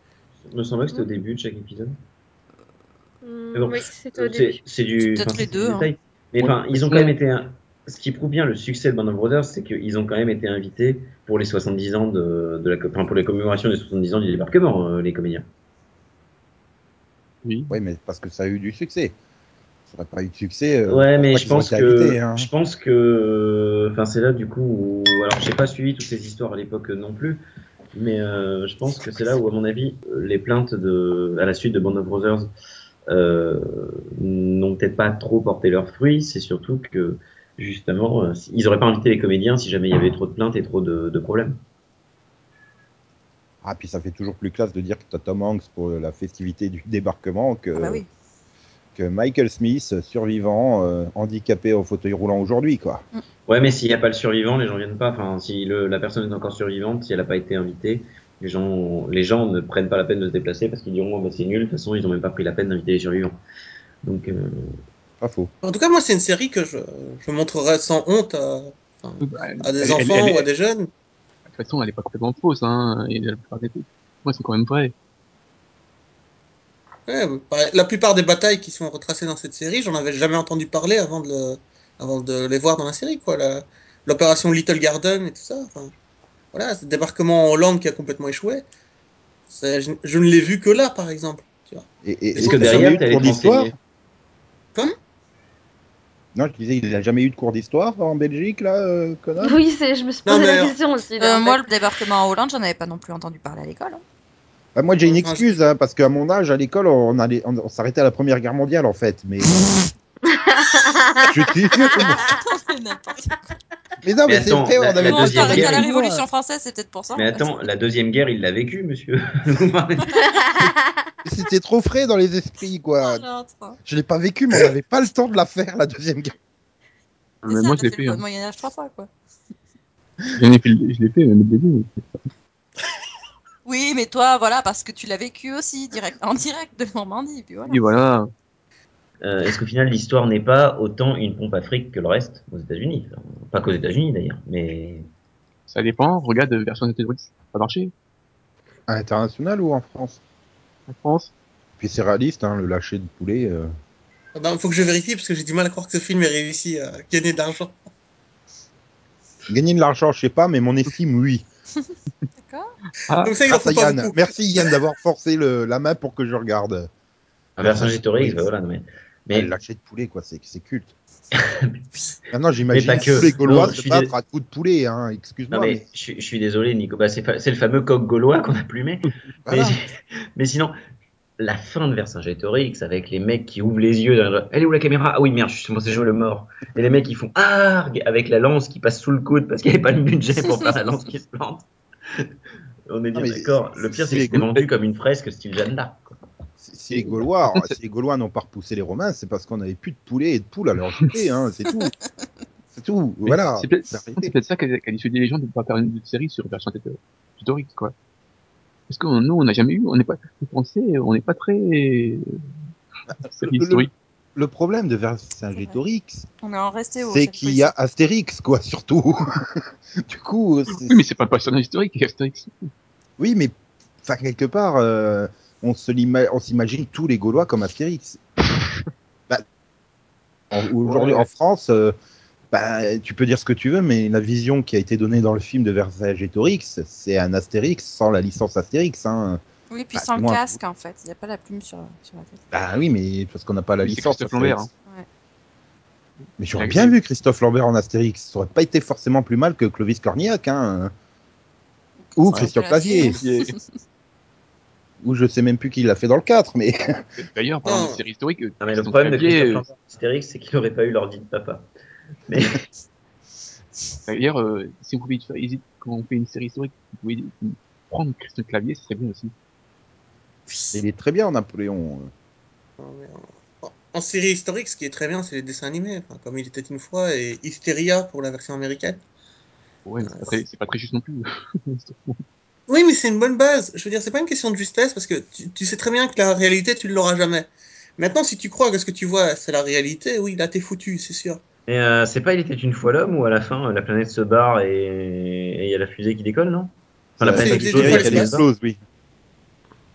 Il me semblait que c'était au début de chaque épisode. Mais bon, oui, c'était au Euh, début. C'est du, Peut-être enfin, les deux, hein. Mais Ouais, enfin, ils ont quand même été. Ce qui prouve bien le succès de Band of Brothers, c'est qu'ils ont quand même été invités pour les 70 ans de, de la, enfin, pour les commémorations des 70 ans du débarquement, euh, les comédiens. Oui. Oui, mais parce que ça a eu du succès. Ça n'a pas eu de succès. euh, ouais, mais je pense que, invités, hein. je pense que, enfin, c'est là du coup où, alors, j'ai pas suivi toutes ces histoires à l'époque non plus, mais euh, je pense que c'est là où, à mon avis, les plaintes de, à la suite de Band of Brothers euh, n'ont peut-être pas trop porté leurs fruits. C'est surtout que justement, euh, ils auraient pas invité les comédiens si jamais il y avait trop de plaintes et trop de, de problèmes. Ah, puis ça fait toujours plus classe de dire que t'as Tom Hanks pour la festivité du débarquement que, Ah bah oui. que Michael Smith, survivant, euh, handicapé au fauteuil roulant aujourd'hui, quoi. Ouais, mais s'il n'y a pas le survivant, les gens viennent pas. Enfin, si le, la personne est encore survivante, si elle n'a pas été invitée, les gens, les gens ne prennent pas la peine de se déplacer parce qu'ils diront oh, bah, c'est nul. De toute façon, ils ont même pas pris la peine d'inviter les survivants. Donc, euh, Pas faux. En tout cas, moi, c'est une série que je, je montrerai sans honte à, des elle- enfants elle- ou à des jeunes. De toute façon, elle est pas complètement fausse, hein. Et la plupart des. Moi, c'est quand même vrai. Ouais, bah, la plupart des batailles qui sont retracées dans cette série, j'en avais jamais entendu parler avant de le, avant de les voir dans la série, quoi. La- L'opération Little Garden et tout ça. Enfin, voilà, ce débarquement en Hollande qui a complètement échoué. Je, je ne l'ai vu que là, par exemple. Tu vois. Et, et, Est-ce que derrière, jamais eu de t'allais cours te d'histoire renseigner Non, je disais, il n'a jamais eu de cours d'histoire en Belgique, là, euh, Conan? Oui, c'est, je me suis Non, posé mais la question aussi. Euh, moi, le débarquement en Hollande, j'en avais pas non plus entendu parler à l'école. hein. Bah, Moi, j'ai une excuse, hein, parce qu'à mon âge, à l'école, on, on s'arrêtait à la Première Guerre mondiale, en fait. Mais. je te jure. N'importe quoi. Mais non, Mais mais, c'est attends, vrai, la- on avait la s'arrête guerre, la il- Révolution française, c'est peut-être pour ça. Mais attends, la deuxième guerre, il l'a vécu, monsieur. C'était trop frais dans les esprits, quoi. Ah. Je l'ai pas vécu, mais on n'avait pas le temps de la faire, la Deuxième Guerre. C'est Mais ça, moi, je l'ai fait hein. Moyen-Âge trois fois, quoi. Fait Je l'ai fait, même au début. Oui, mais toi, voilà, parce que tu l'as vécu aussi, direct, en direct de Normandie, puis voilà. Et voilà. Euh, Est-ce qu'au final, l'histoire n'est pas autant une pompe à fric que le reste aux États-Unis? Enfin, Pas qu'aux États-Unis d'ailleurs, mais Ça dépend. Regarde, version Netflix, ça a marché. À l'international ou en France? En France. Puis c'est réaliste, hein, le lâcher de poulet. euh. Il Ben, faut que je vérifie parce que j'ai du mal à croire que ce film ait réussi à gagner de l'argent. Gagner de l'argent, je sais pas, mais mon estime, oui. D'accord. Ah, Donc ça, il Yann. Merci Yann d'avoir forcé le, la main pour que je regarde. un Vercingétorix, bah voilà. non, Mais, Mais... le lâcher de poulet, quoi, c'est culte. Maintenant, j'imagine que. tous les Gaulois Non, se battre dé- à coups de poulet, hein. Excuse-moi. mais mais... je, suis- je suis désolé, Nico. Bah, c'est fa- le fameux coq gaulois qu'on a plumé. Voilà. Mais, mais sinon, la fin de Vercingétorix avec les mecs qui ouvrent les yeux. dans- Elle est où la caméra? Ah oui, merde, je suis censé jouer le mort. Et les mecs qui font Arg avec la lance qui passe sous le coude parce qu'il n'y avait pas le budget pour faire la lance qui se plante. On est bien d'accord. Le pire, c'est que c'était vendu comme une fresque style Jeanne d'Arc. Si les Gaulois, si les Gaulois n'ont pas repoussé les Romains, c'est parce qu'on n'avait plus de poulet et de poules à leur jeter, hein, c'est tout. C'est tout, mais voilà. C'est peut-être peut-être ça qu'a qu'a dissuadé les gens de ne pas faire une série sur version Netflix, quoi. Parce que nous, on n'a jamais eu, on n'est pas, les Français, on n'est pas très, série Le- historique. Le problème de Vercingétorix, On est en resté au c'est qu'il y a Astérix, quoi, surtout. du coup, c'est- Oui, mais c'est pas le personnage historique, Astérix. oui, mais enfin quelque part, euh, on se on s'imagine tous les Gaulois comme Astérix. Bah, en- Aujourd'hui, Ouais. en France, euh, bah, tu peux dire ce que tu veux, mais la vision qui a été donnée dans le film de Vercingétorix, c'est un Astérix sans la licence Astérix. Hein. Oui, puis Bah, sans le moins, casque, en fait. Il n'y a pas la plume sur, sur la tête. Bah oui, mais parce qu'on n'a pas la licence. Christophe Lambert. Ouais. Mais j'aurais bien vu Christophe Lambert en Astérix. Ça aurait pas été forcément plus mal que Clovis Cornillac, hein. Ou Christian Clavier. Ou je sais même plus qui l'a fait dans le 4, mais. D'ailleurs, parlant Non. de série historique, Non, mais le problème de euh, Astérix, c'est qu'il n'aurait pas eu l'ordi de papa. Mais D'ailleurs, euh, si vous pouvez quand on fait une série historique, vous pouvez prendre Christian Clavier, ce serait bien aussi. Il est très bien en Napoléon. Non, mais en, en série historique, ce qui est très bien, c'est les dessins animés, enfin, comme il était une fois, et Hysteria pour la version américaine. Ouais, c'est pas très juste non plus. Oui, mais c'est une bonne base. Je veux dire, c'est pas une question de justesse, parce que tu, tu sais très bien que la réalité, tu ne l'auras jamais. Maintenant, si tu crois que ce que tu vois, c'est la réalité, oui, là, t'es foutu, c'est sûr. Mais, euh, c'est pas Il était une fois l'homme où à la fin la planète se barre et et il y a la fusée qui décolle, non? Enfin, la planète explose et elle explose, oui.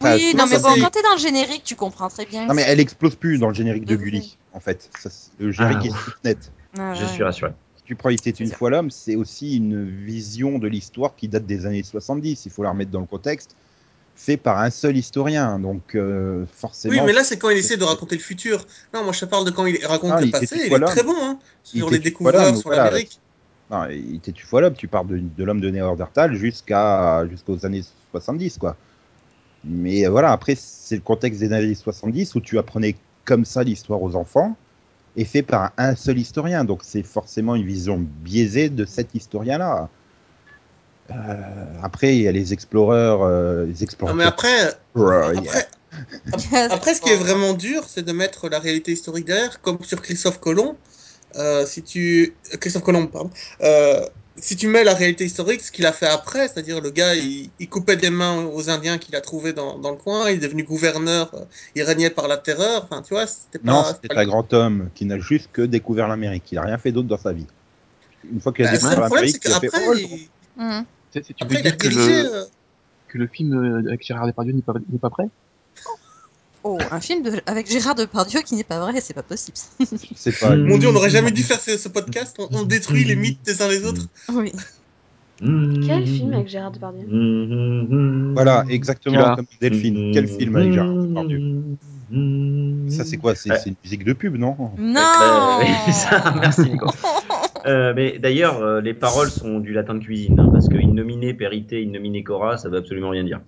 Oui, non, mais bon, quand t'es dans le générique, tu comprends très bien. Non, mais elle explose plus dans le générique de Gulli, en fait. Ça, le générique Ah, est net. Ah, Je suis rassuré. Tu prends Il était une fois l'homme, c'est aussi une vision de l'histoire qui date des années 70. Il faut la remettre dans le contexte. Fait par un seul historien. Donc, euh, forcément. Oui, mais là, c'est quand il essaie de raconter le futur. Non, moi, je te parle de quand il raconte Ah, le il passé, il est très bon, hein, sur les découvreurs, sur voilà. l'Amérique. Non, il était une fois l'homme, tu parles de, de l'homme de Néandertal jusqu'à jusqu'aux années 70, quoi. Mais euh, voilà, après, c'est le contexte des années 70 où tu apprenais comme ça l'histoire aux enfants et fait par un seul historien. Donc c'est forcément une vision biaisée de cet historien-là. Euh, après, il y a les exploreurs, euh, les Non, explorateurs. mais après, après, après, ce qui est vraiment dur, c'est de mettre la réalité historique derrière, comme sur Christophe Colomb. Euh, si tu Christophe Colomb, pardon. Si tu mets la réalité historique, ce qu'il a fait après, c'est-à-dire le gars, il, il coupait des mains aux Indiens qu'il a trouvés dans, dans le coin, il est devenu gouverneur, euh, il régnait par la terreur. Enfin, tu vois, c'était pas. Non, c'est c'était un grand homme qui n'a juste que découvert l'Amérique. Il n'a rien fait d'autre dans sa vie. Une fois qu'il a Bah, c'est découvert l'Amérique, il a fait Oh, il, c'est- tu après, veux il a dire que dirigé. le, euh, que le film euh, avec Gérard Depardieu n'est pas, n'est pas prêt? Oh, un film de- avec Gérard Depardieu qui n'est pas vrai, c'est pas possible. C'est pas. Mm. Mon dieu, on n'aurait jamais dû faire ce, ce podcast. On, on détruit les mythes des uns les autres. oui. Quel film avec Gérard Depardieu Voilà, exactement comme Delphine. Quel film avec Gérard Depardieu Depardieu Ça, c'est quoi? C'est Ouais. une musique de pub, non? Non Euh, oui, c'est ça, merci Nico. Euh, mais d'ailleurs, euh, les paroles sont du latin de cuisine, hein, parce que innominé, périté, innominé, cora, ça veut absolument rien dire.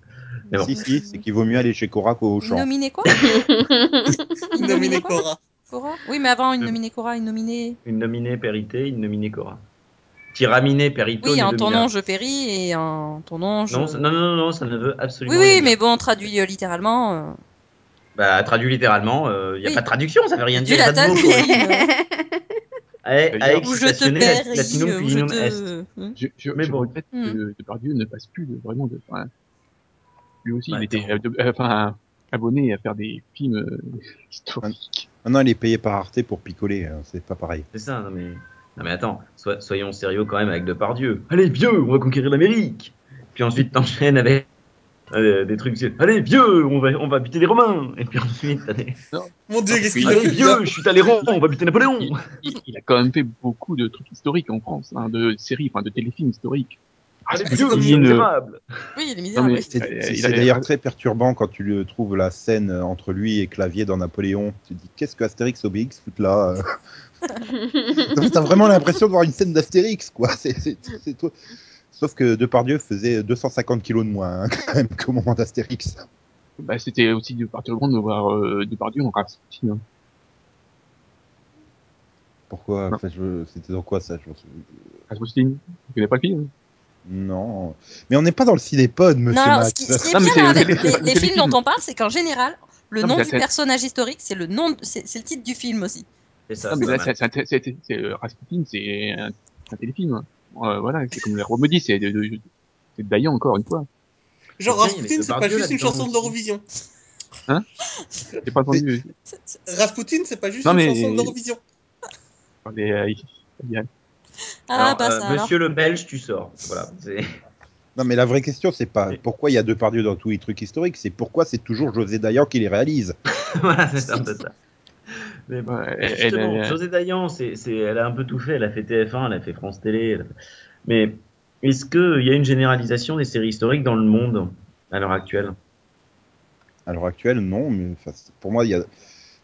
Mais bon. Si, si, c'est qu'il vaut mieux aller chez Cora qu'au champ. Nominé quoi Nominé quoi Cora. Cora Oui, mais avant, une nominée Cora, une nominée. Une nominée, périté, une nominée, cora. Tiraminé, perito, Oui, ne en nom je péris et en ton nom je. Non, non, non, ça ne veut absolument oui, rien oui, mais bon, traduit euh, littéralement. euh, Bah, traduit littéralement, il n'y a Oui. pas de traduction, ça veut rien dire. y a pas latin de mots, quoi. Ae- D'ailleurs, aex Ou je te perds, je te. est. Hmm. Je, je, Mais je bon. regrette Hmm. que Depardieu ne passe plus de, vraiment de. Lui aussi, Bah, il était euh, enfin, abonné à faire des films euh, historiques. Maintenant, il est payé par Arte pour picoler. hein, C'est pas pareil. C'est ça, non mais... Non mais attends, so- soyons sérieux quand même avec Depardieu. Allez, vieux, on va conquérir l'Amérique Puis ensuite, t'enchaînes avec euh, des trucs... Allez, vieux, on va, on va buter les Romains Et puis ensuite, t'as des... Mon dieu, qu'est-ce qu'il a Allez, eu vieux, je suis Talleyrand, on va buter Napoléon Il, il- il a quand même fait beaucoup de trucs historiques en France, hein, de séries, enfin de téléfilms historiques. Suis euh, misérable Oui, il est misérable. C'est d'ailleurs très perturbant quand tu le trouves la scène euh, entre lui et Clavier dans Napoléon. Tu te dis qu'est-ce que Astérix Obélix foutent là euh T'as vraiment l'impression de voir une scène d'Astérix, quoi. C'est-. Sauf que Depardieu faisait 250 kilos de moins hein, quand même qu'au moment d'Astérix. Bah, c'était aussi de partir de de voir euh, Depardieu en Rasputin. hein. Pourquoi? Non. enfin, je- C'était dans quoi ça? Je Rasputin, tu connais pas le film? Non. Mais on n'est pas dans le cinépod, monsieur Non, alors, ce Max. qui, ce qui est bien le les, télé- les- le les films dont on parle, c'est qu'en général, le Non, nom du personnage historique, c'est le nom, de- c'est le titre du film aussi. C'est ça, Non, c'est mais là, Rasputin, c'est un, un téléfilm. hein. Euh, voilà, c'est comme les Romedy, c'est de, de, c'est de Dayan encore une fois. Genre, Rasputin, c'est pas juste une chanson aussi. d'Eurovision. J'ai pas entendu. Rasputin, c'est pas juste une chanson d'Eurovision. parler, Ah, Alors, bah euh, ça alors. Monsieur le Belge, tu sors. Voilà. Non, mais la vraie question, c'est pas Oui. pourquoi il y a Depardieu dans tous les trucs historiques, c'est pourquoi c'est toujours José Dayan qui les réalise. voilà, c'est un peu ça. Mais bon, Ouais, elle- justement, elle- José Dayan, c'est, c'est, elle a un peu tout fait. Elle a fait TF1, elle a fait France Télé. elle Mais est-ce qu'il y a une généralisation des séries historiques dans le monde à l'heure actuelle? À l'heure actuelle, non, mais pour moi, il y a.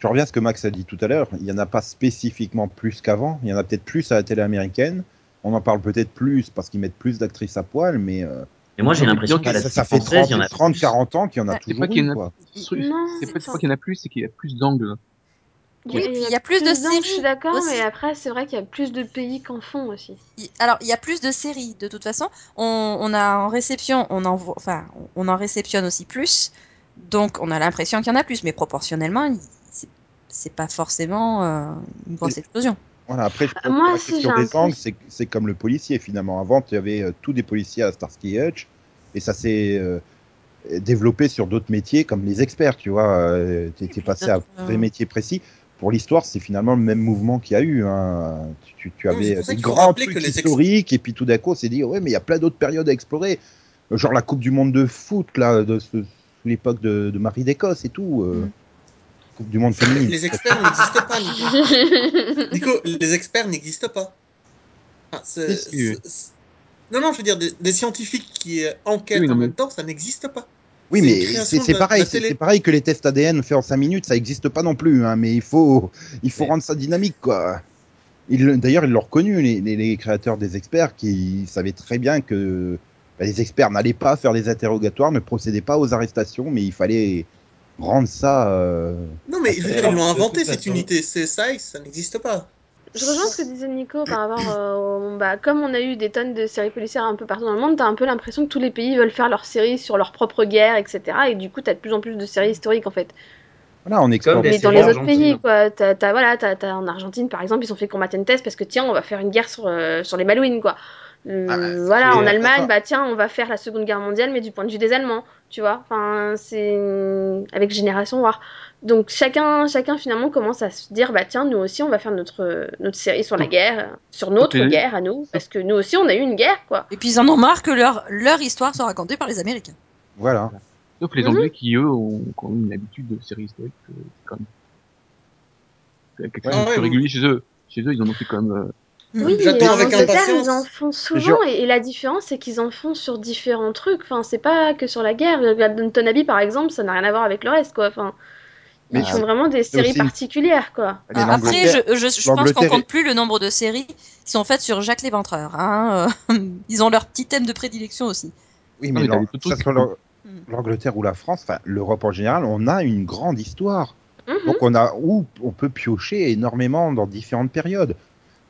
Je reviens à ce que Max a dit tout à l'heure. Il n'y en a pas spécifiquement plus qu'avant. Il y en a peut-être plus à la télé américaine. On en parle peut-être plus parce qu'ils mettent plus d'actrices à poil, mais euh, Et moi, j'ai mais l'impression disons qu'à ça, la ça fait française, 30, il y en a 30 plus. 40 ans qu'il y en a. C'est toujours pas qu'il y en a plus, c'est qu'il y en a plus, c'est qu'il y a plus d'angles. Oui, puis il y a plus de d'angles, séries Je suis d'accord, mais après, c'est vrai qu'il y a plus de pays qu'en font aussi. Il- Alors, il y a plus de séries, de toute façon. On, on a en réception, on en, enfin, on en réceptionne aussi plus. Donc, on a l'impression qu'il y en a plus, mais proportionnellement, il- c'est- pas forcément euh, une grosse explosion. Voilà, après, je que moi, la question des angles, c'est comme le policier finalement. Avant, tu avais euh, tous des policiers à Starsky Hutch, et ça s'est euh, développé sur d'autres métiers comme les experts, tu vois. Euh, tu étais passé à d'autres, un vrai euh, métier précis. Pour l'histoire, c'est finalement le même mouvement qu'il y a eu. Hein. Tu, tu- avais des grands trucs que les ex- historiques, et puis tout d'un coup, on s'est dit, ouais, mais il y a plein d'autres périodes à explorer. Euh, Genre la Coupe du Monde de foot, là, de, l'époque de, de Marie d'Écosse et tout. euh, Mm. Coupe du Monde féminine. Les experts n'existent pas, Nico. Nico, les experts n'existent pas. Enfin, c'est- Si, si, oui. c'est- c'est- Non, non, je veux dire, des, des scientifiques qui enquêtent Oui, non, en mais- même temps, ça n'existe pas. Oui, C'est mais c'est c'est de pareil, c'est c'est pareil que les tests ADN faits en 5 minutes, ça n'existe pas non plus, hein, mais il faut, il faut Mais- rendre ça dynamique, quoi. D'ailleurs, ils l'ont reconnu, les, les- les créateurs des experts, qui savaient très bien que bah, les experts n'allaient pas faire les interrogatoires, ne procédaient pas aux arrestations, mais il fallait rendre ça. euh, Non, mais ils l'ont de inventé cette unité. CSI, ça n'existe pas. Je rejoins ce que disait Nico par rapport euh, bah, comme on a eu des tonnes de séries policières un peu partout dans le monde, t'as un peu l'impression que tous les pays veulent faire leurs séries sur leur propre guerre, etc. Et du coup, t'as de plus en plus de séries historiques en fait. Voilà, on explore. des Mais dans les autres pays, quoi. Voilà, t'as, t'as- en Argentine, par exemple, ils ont fait combattre test parce que tiens, on va faire une guerre sur, euh, sur les Malouines, quoi. Euh, Ah, bah, voilà, c'est- en Allemagne, bah tiens, on va faire la Seconde Guerre mondiale, mais du point de vue des Allemands, tu vois. Enfin, c'est avec Génération War. Donc chacun, chacun finalement commence à se dire, bah tiens, nous aussi, on va faire notre notre série sur la guerre, sur notre guerre à nous, parce que nous aussi, on a eu une guerre, quoi. Et puis, ils en ont marre que leur, leur histoire soit racontée par les Américains. Voilà. Sauf les Mhm. Anglais qui, eux, ont quand même une habitude de séries historiques, euh, c'est quand même quelque chose Ouais, de plus ouais, régulier chez eux. Chez eux, ils en ont fait quand même, euh, Oui, J'attends mais en avec Angleterre, ils en font souvent, et, et la différence, c'est qu'ils en font sur différents trucs. Enfin, c'est pas que sur la guerre. Downton Abbey, par exemple, ça n'a rien à voir avec le reste, quoi. Enfin, ils Mais font vraiment des séries aussi particulières, quoi. Allez, Ah, Après, je, je, je pense qu'on compte plus le nombre de séries qui sont faites sur Jacques l'Éventreur. Hein. Ils ont leur petit thème de prédilection aussi. Oui, Non, mais mais font- l'Ang- Hmm. l'Angleterre ou la France, enfin l'Europe en général, on a une grande histoire. Mhm. Donc on a où on peut piocher énormément dans différentes périodes.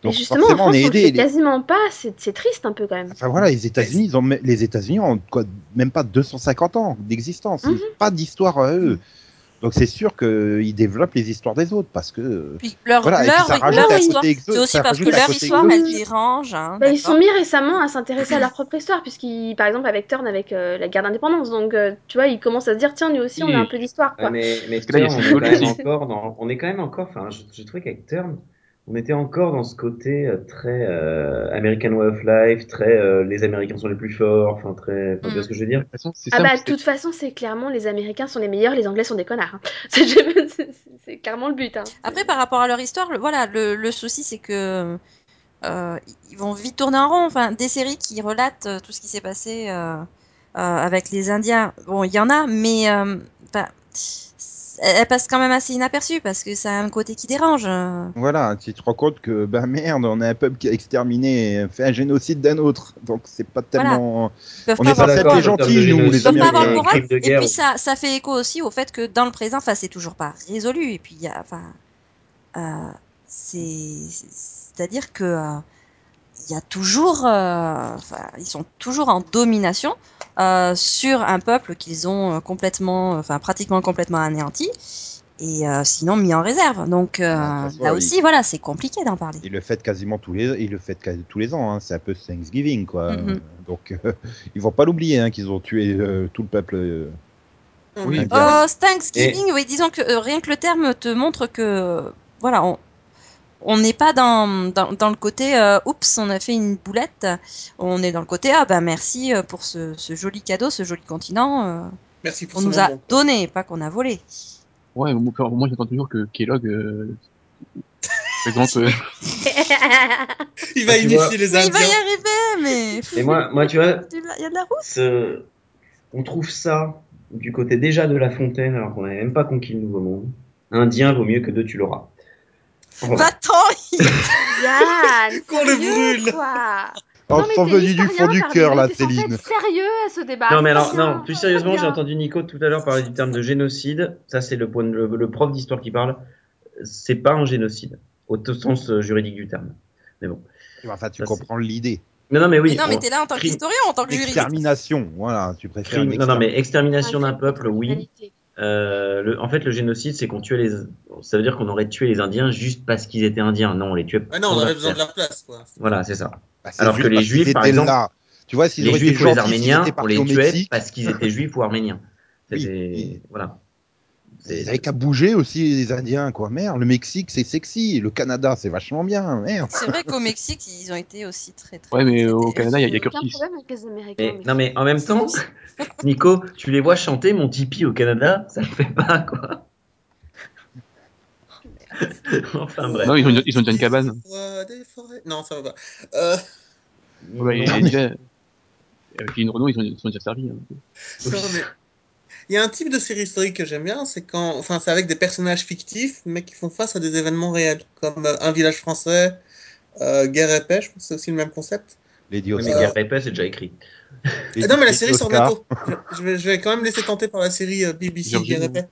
Mais Donc justement, en on est on le aidé. fait Les- quasiment pas. C'est triste un peu, quand même. Enfin voilà, les États-Unis, ils ont les États-Unis ont quoi, même pas 250 ans d'existence, Ils Mhm. n'ont pas d'histoire à eux. Donc c'est sûr qu'ils développent les histoires des autres parce que Puis leur, voilà, et puis leur, ça rajoute leur un histoire, c'est aussi ça parce que leur côté histoire, elle exotique. dérange. Hein, Bah, ils sont mis récemment à s'intéresser à leur propre histoire, puisqu'ils, par exemple, avec Turn, avec euh, la guerre d'indépendance. Donc, euh, tu vois, ils commencent à se dire, tiens, nous aussi, on a un peu d'histoire, mais, mais là, Turn, on est quand même évolution. encore dans, on est quand même encore, enfin, je, je trouvais qu'avec Turn, on était encore dans ce côté euh, très euh, American Way of Life, très euh, les Américains sont les plus forts, enfin très, tu vois Mm. ce que je veux de dire toute façon, c'est Ah bah, de toute façon, c'est clairement les Américains sont les meilleurs, les Anglais sont des connards. hein. C'est clairement le but. Hein. Après, par rapport à leur histoire, le, voilà, le, le souci, c'est que euh, ils vont vite tourner en rond. Enfin, des séries qui relatent euh, tout ce qui s'est passé euh, euh, avec les Indiens, bon, il y en a, mais euh, enfin, elles passent quand même assez inaperçues parce que ça a un côté qui dérange. euh. Voilà, tu te rends compte que, bah merde, on est un peuple qui a exterminé, fait un génocide d'un autre. Donc c'est pas tellement. Ils peuvent On pas est avoir censé être gentils, nous, les pas Américains, Et puis ça, ça fait écho aussi au fait que dans le présent, enfin, c'est toujours pas résolu. Et puis, il y a, enfin, euh, c'est, c'est-à-dire que euh, il y a toujours, euh, enfin, ils sont toujours en domination euh, sur un peuple qu'ils ont euh, complètement, enfin, pratiquement complètement anéanti. Et euh, sinon mis en réserve. Donc euh, Ah, là il- aussi, voilà, c'est compliqué d'en parler. Ils le fêtent quasiment tous les, ils le fêtent tous les ans. Hein. C'est un peu Thanksgiving, quoi. Mhm. Donc euh, ils vont pas l'oublier, hein, qu'ils ont tué euh, tout le peuple. euh, Oui. Euh, Thanksgiving, oui, disons que euh, rien que le terme te montre que voilà, on on n'est pas dans, dans, dans le côté euh, oups, on a fait une boulette. On est dans le côté ah ben merci euh, pour ce, ce joli cadeau, ce joli continent. euh, Merci pour on ce nous a donné, pas qu'on a volé. Ouais, moi, j'attends toujours que Kellogg euh, présente. euh, Il va Ah, tu unifier vois. les Mais il va y Indiens. arriver, mais Et moi, moi, tu vois, il y a de la route? ce... on trouve ça du côté déjà de La Fontaine, alors qu'on n'avait même pas conquis le Nouveau Monde. Indien vaut mieux que deux, tu l'auras. Va-t'en Yann, Qu'on le brûle. quoi. Non, mais venu du fond du cœur, là, Céline. sérieux à ce débat. Non mais alors non, plus sérieusement, j'ai entendu Nico tout à l'heure parler du terme de génocide. Ça c'est le le, le prof d'histoire qui parle. C'est pas un génocide au sens euh, juridique du terme. Mais bon. Enfin, tu Ça, comprends l'idée. Non non mais oui. mais non, mais on- t'es là en tant qu'historien, en tant que juriste? Extermination, voilà, tu préfères crime- non non mais extermination. extermination Un d'un peuple, oui. Euh, le, en fait, le génocide, c'est qu'on tuait les. Ça veut dire qu'on aurait tué les Indiens juste parce qu'ils étaient Indiens. Non, on les tuait. Ah non, on pour avait leur besoin de la place, quoi. Voilà, c'est ça. Bah, Alors que les Juifs, par étaient exemple, là. Tu vois, s'ils Les Juifs ou les Arméniens, on les tuait parce qu'ils étaient Juifs ou Arméniens. Oui. voilà. Ils avaient qu'à bouger aussi, les Indiens, quoi. Merde, le Mexique, c'est sexy. Le Canada, c'est vachement bien. Merde. C'est vrai qu'au Mexique, ils ont été aussi très très. Ouais, mais au Canada, il y a, y a Aucun Curtis. problème avec les Américains. Mais, mais- non mais en même temps, Nico, tu les vois chanter mon Tipeee au Canada, ça le fait pas quoi. enfin bref. Non, ils ont, ils ont déjà une cabane. Des forêts. Non, ça va pas. Euh, Ouais, Non, et déjà, avec une Renault, ils ont, ils sont déjà servis. hein. non, mais- Il y a un type de série historique que j'aime bien, c'est quand, enfin, c'est avec des personnages fictifs, mais qui font face à des événements réels, comme euh, Un village français, euh, Guerre et paix, je pense que c'est aussi le même concept. Lady Ouais, mais Oscar. Guerre et paix, c'est déjà écrit. Ah non, mais la série sort bientôt. Je, je vais, je vais quand même laisser tenter par la série euh, BBC Guerre et paix.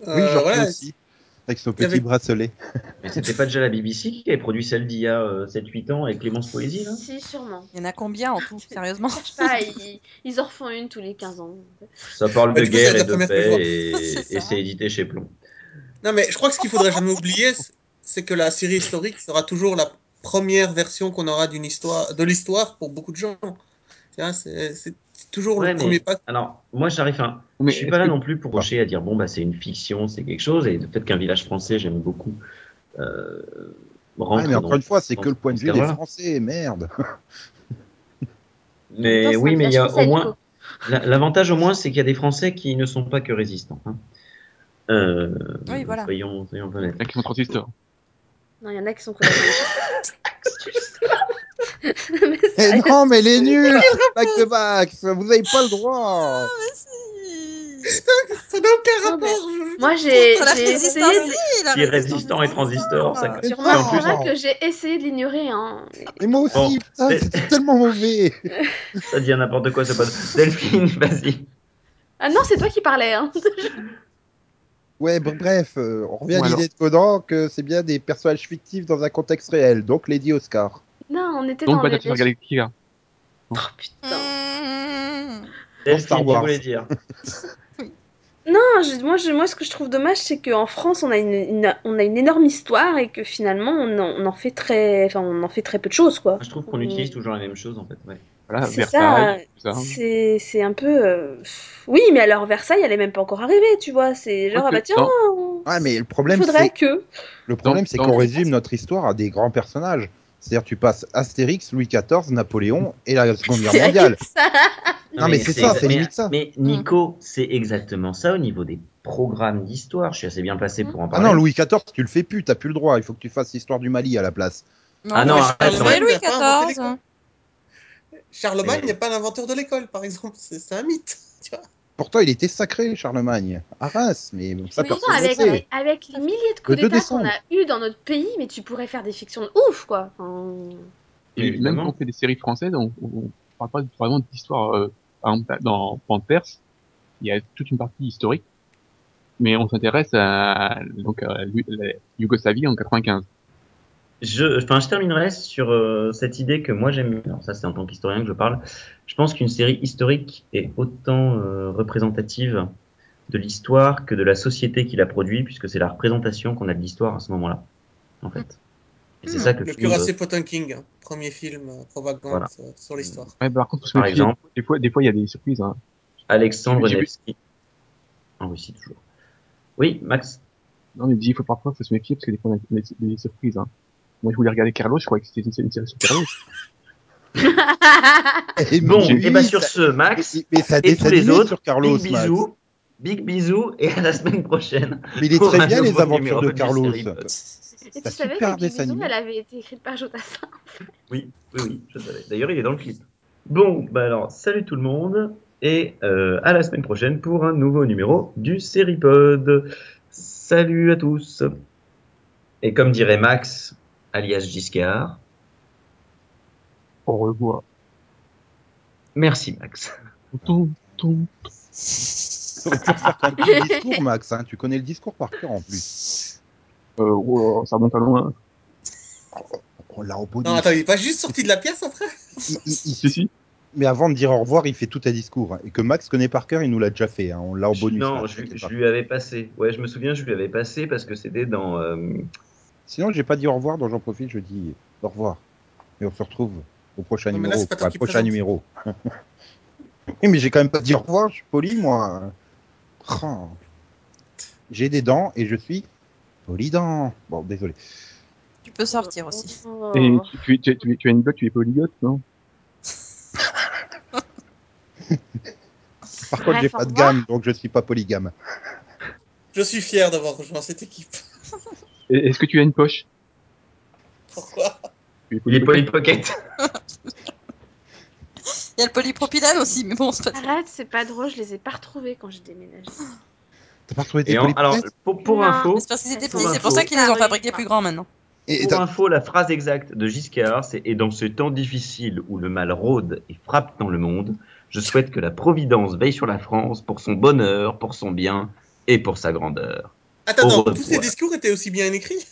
Oui, Euh, Georgie voilà. aussi. Avec son petit avait- bracelet. Mais c'était pas déjà la BBC qui avait produit celle d'il y a euh, 7-8 ans avec Clémence Poésie là? Si, sûrement. Il y en a combien en tout, sérieusement? Je sais pas, ils, ils en refont une tous les 15 ans. Ça parle de guerre et de paix et, C'est et ça. c'est édité chez Plomb. Non, mais je crois que ce qu'il faudrait jamais oublier, c'est- que la série historique sera toujours la première version qu'on aura d'une histoire, de l'histoire pour beaucoup de gens. C'est c'est toujours Ouais, le premier mais pas. alors moi j'arrive à. Mais je suis pas là que- non plus pour rocher à dire bon bah c'est une fiction, c'est quelque chose et peut-être qu'un village français j'aime beaucoup. Euh, rentre Ah, mais encore une fois, c'est que le point de vue des. Français, merde. Mais oui, mais il y a français, au moins, L'avantage au moins, c'est qu'il y a des Français qui ne sont pas que résistants. hein. Euh, Oui, voilà. Soyons, soyons honnêtes. Il y en a qui sont transistors. Non, il y en a qui sont Mais Eh sérieux. non, mais elle est nulle Back de Max Vous avez pas le droit Ça n'a aucun Non, mais- rapport. je- Moi, j'ai essayé de... Qui est résistant et transistor, ça- Mais remarqueras que j'ai essayé de l'ignorer. Hein. Et moi aussi, Bon, putain, c'est- c'était tellement mauvais Ça dit n'importe quoi, c'est pas. Delphine, vas-y. Ah non, c'est toi qui parlais. Hein. Ouais, bon, bref, euh, on revient à l'idée de Conan que c'est bien des personnages fictifs dans un contexte réel, donc Lady Oscar. Non, on était Donc, dans Battlestar les... Galactica. Oh putain. Mmh. Delphine, Star tu Wars. voulais dire? Non, je- moi, je, moi, ce que je trouve dommage, c'est qu'en France, on a une, une- on a une énorme histoire et que finalement, on en, on en fait très, enfin, on en fait très peu de choses, quoi. Je trouve qu'on utilise toujours la même chose en fait. Ouais. Voilà, C'est Versailles, tout ça. C'est, c'est un peu. euh, Oui, mais alors Versailles, elle est même pas encore arrivée, tu vois. C'est genre, ah bah tiens, on- Ouais, mais le il problème, faudrait c'est que. le problème, c'est dans- qu'on résume notre histoire à des grands personnages. C'est-à-dire, tu passes Astérix, Louis XIV, Napoléon et la Seconde Guerre C'est mondiale. ça. Non, mais c'est ça, c'est limite ça. Mais Nico, c'est exactement ça au niveau des programmes d'histoire. Je suis assez bien placé pour en Ah parler. non, Louis XIV, tu le fais plus, t'as plus le droit. Il faut que tu fasses l'histoire du Mali à la place. Ah non, arrête, je non, mais- Louis Il a pas inventé XIV. Charlemagne Mais- n'est pas l'inventeur de l'école, par exemple. C'est un. Tu vois Pourtant, il était sacré, Charlemagne, à Reims, mais ça, Mais personne avec, sait. avec les milliers de coups Le 2 d'état qu'on a eu dans notre pays, mais tu pourrais faire des fictions de ouf, quoi. Enfin, Et même quand on fait des séries françaises, on, on, on parle pas vraiment d'histoire. Euh, dans Panthers, il y a toute une partie historique, mais on s'intéresse à donc à la Yougoslavie en 95. Je, enfin, je terminerai sur euh, cette idée que moi j'aime. Alors ça, c'est en tant qu'historien que je parle. Je pense qu'une série historique est autant euh, représentative de l'histoire que de la société qui la produit, puisque c'est la représentation qu'on a de l'histoire à ce moment-là, en fait. Et c'est Hmm. ça que Le cuirassé Potemkin, hein, premier film euh, propagande Voilà. euh, sur l'histoire. Ouais, par contre, faut se Par méfier. exemple. Des fois, des fois, il y a des surprises. Hein. Alexandre Nevsky. En Russie, toujours. Oui, Max. Non, mais il faut parfois faut se méfier parce que des fois, on a des, des surprises. Hein. Moi, je voulais regarder Carlos, je croyais que c'était une, une série sur Carlos. Et Bon, oui, et bah sur ce, Max mais- mais ça et tous les autres, sur Carlos, big bisous, big bisous, et à la semaine prochaine. Mais il est pour très un bien les nouveau aventures numéro de du Carlos. Seripod. Et tu savais que dessin Bisou, animé. elle avait été écrite par Jodassin. Oui, oui, oui, je savais. D'ailleurs, il est dans le clip. Bon, bah alors, salut tout le monde, et euh, à la semaine prochaine pour un nouveau numéro du Seripod. Salut à tous. Et comme dirait Max, alias Giscard, Au revoir. merci Max. Toum. T'aurais petit discours, Max. Hein. Tu connais le discours par cœur en plus. Euh, oh, ça remonte à loin. On l'a au bout Non, attends, il est pas juste sorti de la pièce après? Il- il- il- Si, si. Mais avant de dire au revoir, il fait tout un discours. hein. Et que Max connaît par cœur, il nous l'a déjà fait. hein. On l'a au bonus. non, là, je, lui avais passé. Ouais, je me souviens, je lui avais passé parce que c'était dans. euh, Sinon, j'ai pas dit au revoir, donc j'en profite, je dis au revoir. Et on se retrouve au prochain Non, là, numéro. pas toi qui prochain présente. numéro. Oui, mais j'ai quand même pas dit au revoir, je suis poli, moi. Oh. J'ai des dents et je suis polydent. Bon, désolé. Tu peux sortir aussi. Et tu, tu, tu, tu as une botte, tu es polyglotte, non? Par contre, j'ai pas de gamme, donc je suis pas polygame. Je suis fier d'avoir rejoint cette équipe. Est-ce que tu as une poche? Pourquoi? Il est polypocket. Il y a le polypropylène aussi, mais bon, c'est pas Arrête, c'est pas drôle, je les ai pas retrouvés quand j'ai déménagé. T'as pas retrouvé tes Et en- alors, pour, pour Non. info, c'est parce que c'était Pour petit, c'est info. pour ça qu'ils les Ah ont fabriqués plus grands maintenant. Et Pour info, la phrase exacte de Giscard, c'est Et dans ce temps difficile où le mal rôde et frappe dans le monde, je souhaite que la Providence veille sur la France pour son bonheur, pour son bien et pour sa grandeur. Attends, revoir. tous ces discours étaient aussi bien écrits?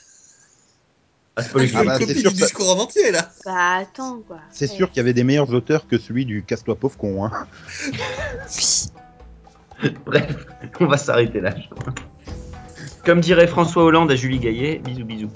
Ah, c'est pas lui qui Ah Une bah, copie du discours en entier, là Bah attends quoi. C'est sûr qu'il y avait des meilleurs auteurs que celui du Casse-toi pauvre con. Hein. Bref, on va s'arrêter là, je crois. Comme dirait François Hollande à Julie Gaillet, bisous bisous.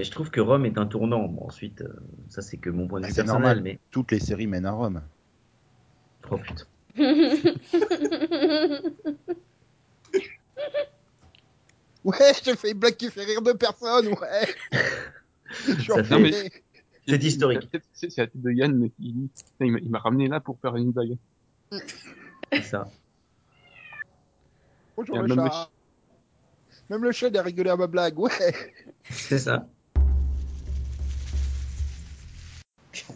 Mais je trouve que Rome est un tournant. Bon, ensuite, euh, ça c'est que mon point de Bah, vue c'est personnel, normal. mais. Toutes les séries mènent à Rome. Oh putain. Ouais, je fais une blague qui fait rire deux personnes, ouais. Ça fait-. C'est historique. C'est la tête de Yann qui dit, il m'a- ramené là pour faire une blague. C'est ça. Bonjour le même le chat. Même le chat, a rigolé à ma blague, ouais. C'est ça.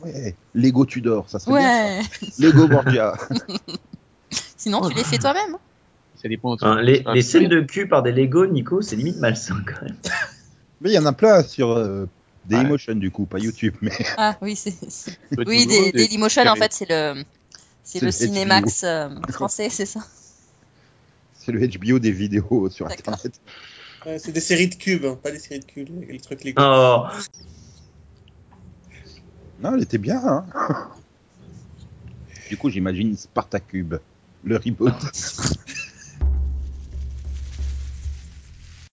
Ouais. Lego Tudor, ça serait bien. Ça. Lego Borgia. Sinon, tu les fais toi-même. Ça dépend. Enfin, les, Ah, les scènes de cul par des Lego, Nico, c'est limite malsain quand même. Mais il y en a plein sur euh, Ouais. Dailymotion, du coup, pas YouTube, mais Ah oui, c'est. Oui, des- des- Dailymotion, en fait, c'est le. C'est le le Cinémax euh, français, c'est ça c'est le HBO des vidéos sur. Internet. C'est des séries de cubes, hein, pas des séries de cubes, le truc Lego. Oh, Non, elle était bien, hein. Du coup, j'imagine Spartacube, le reboot.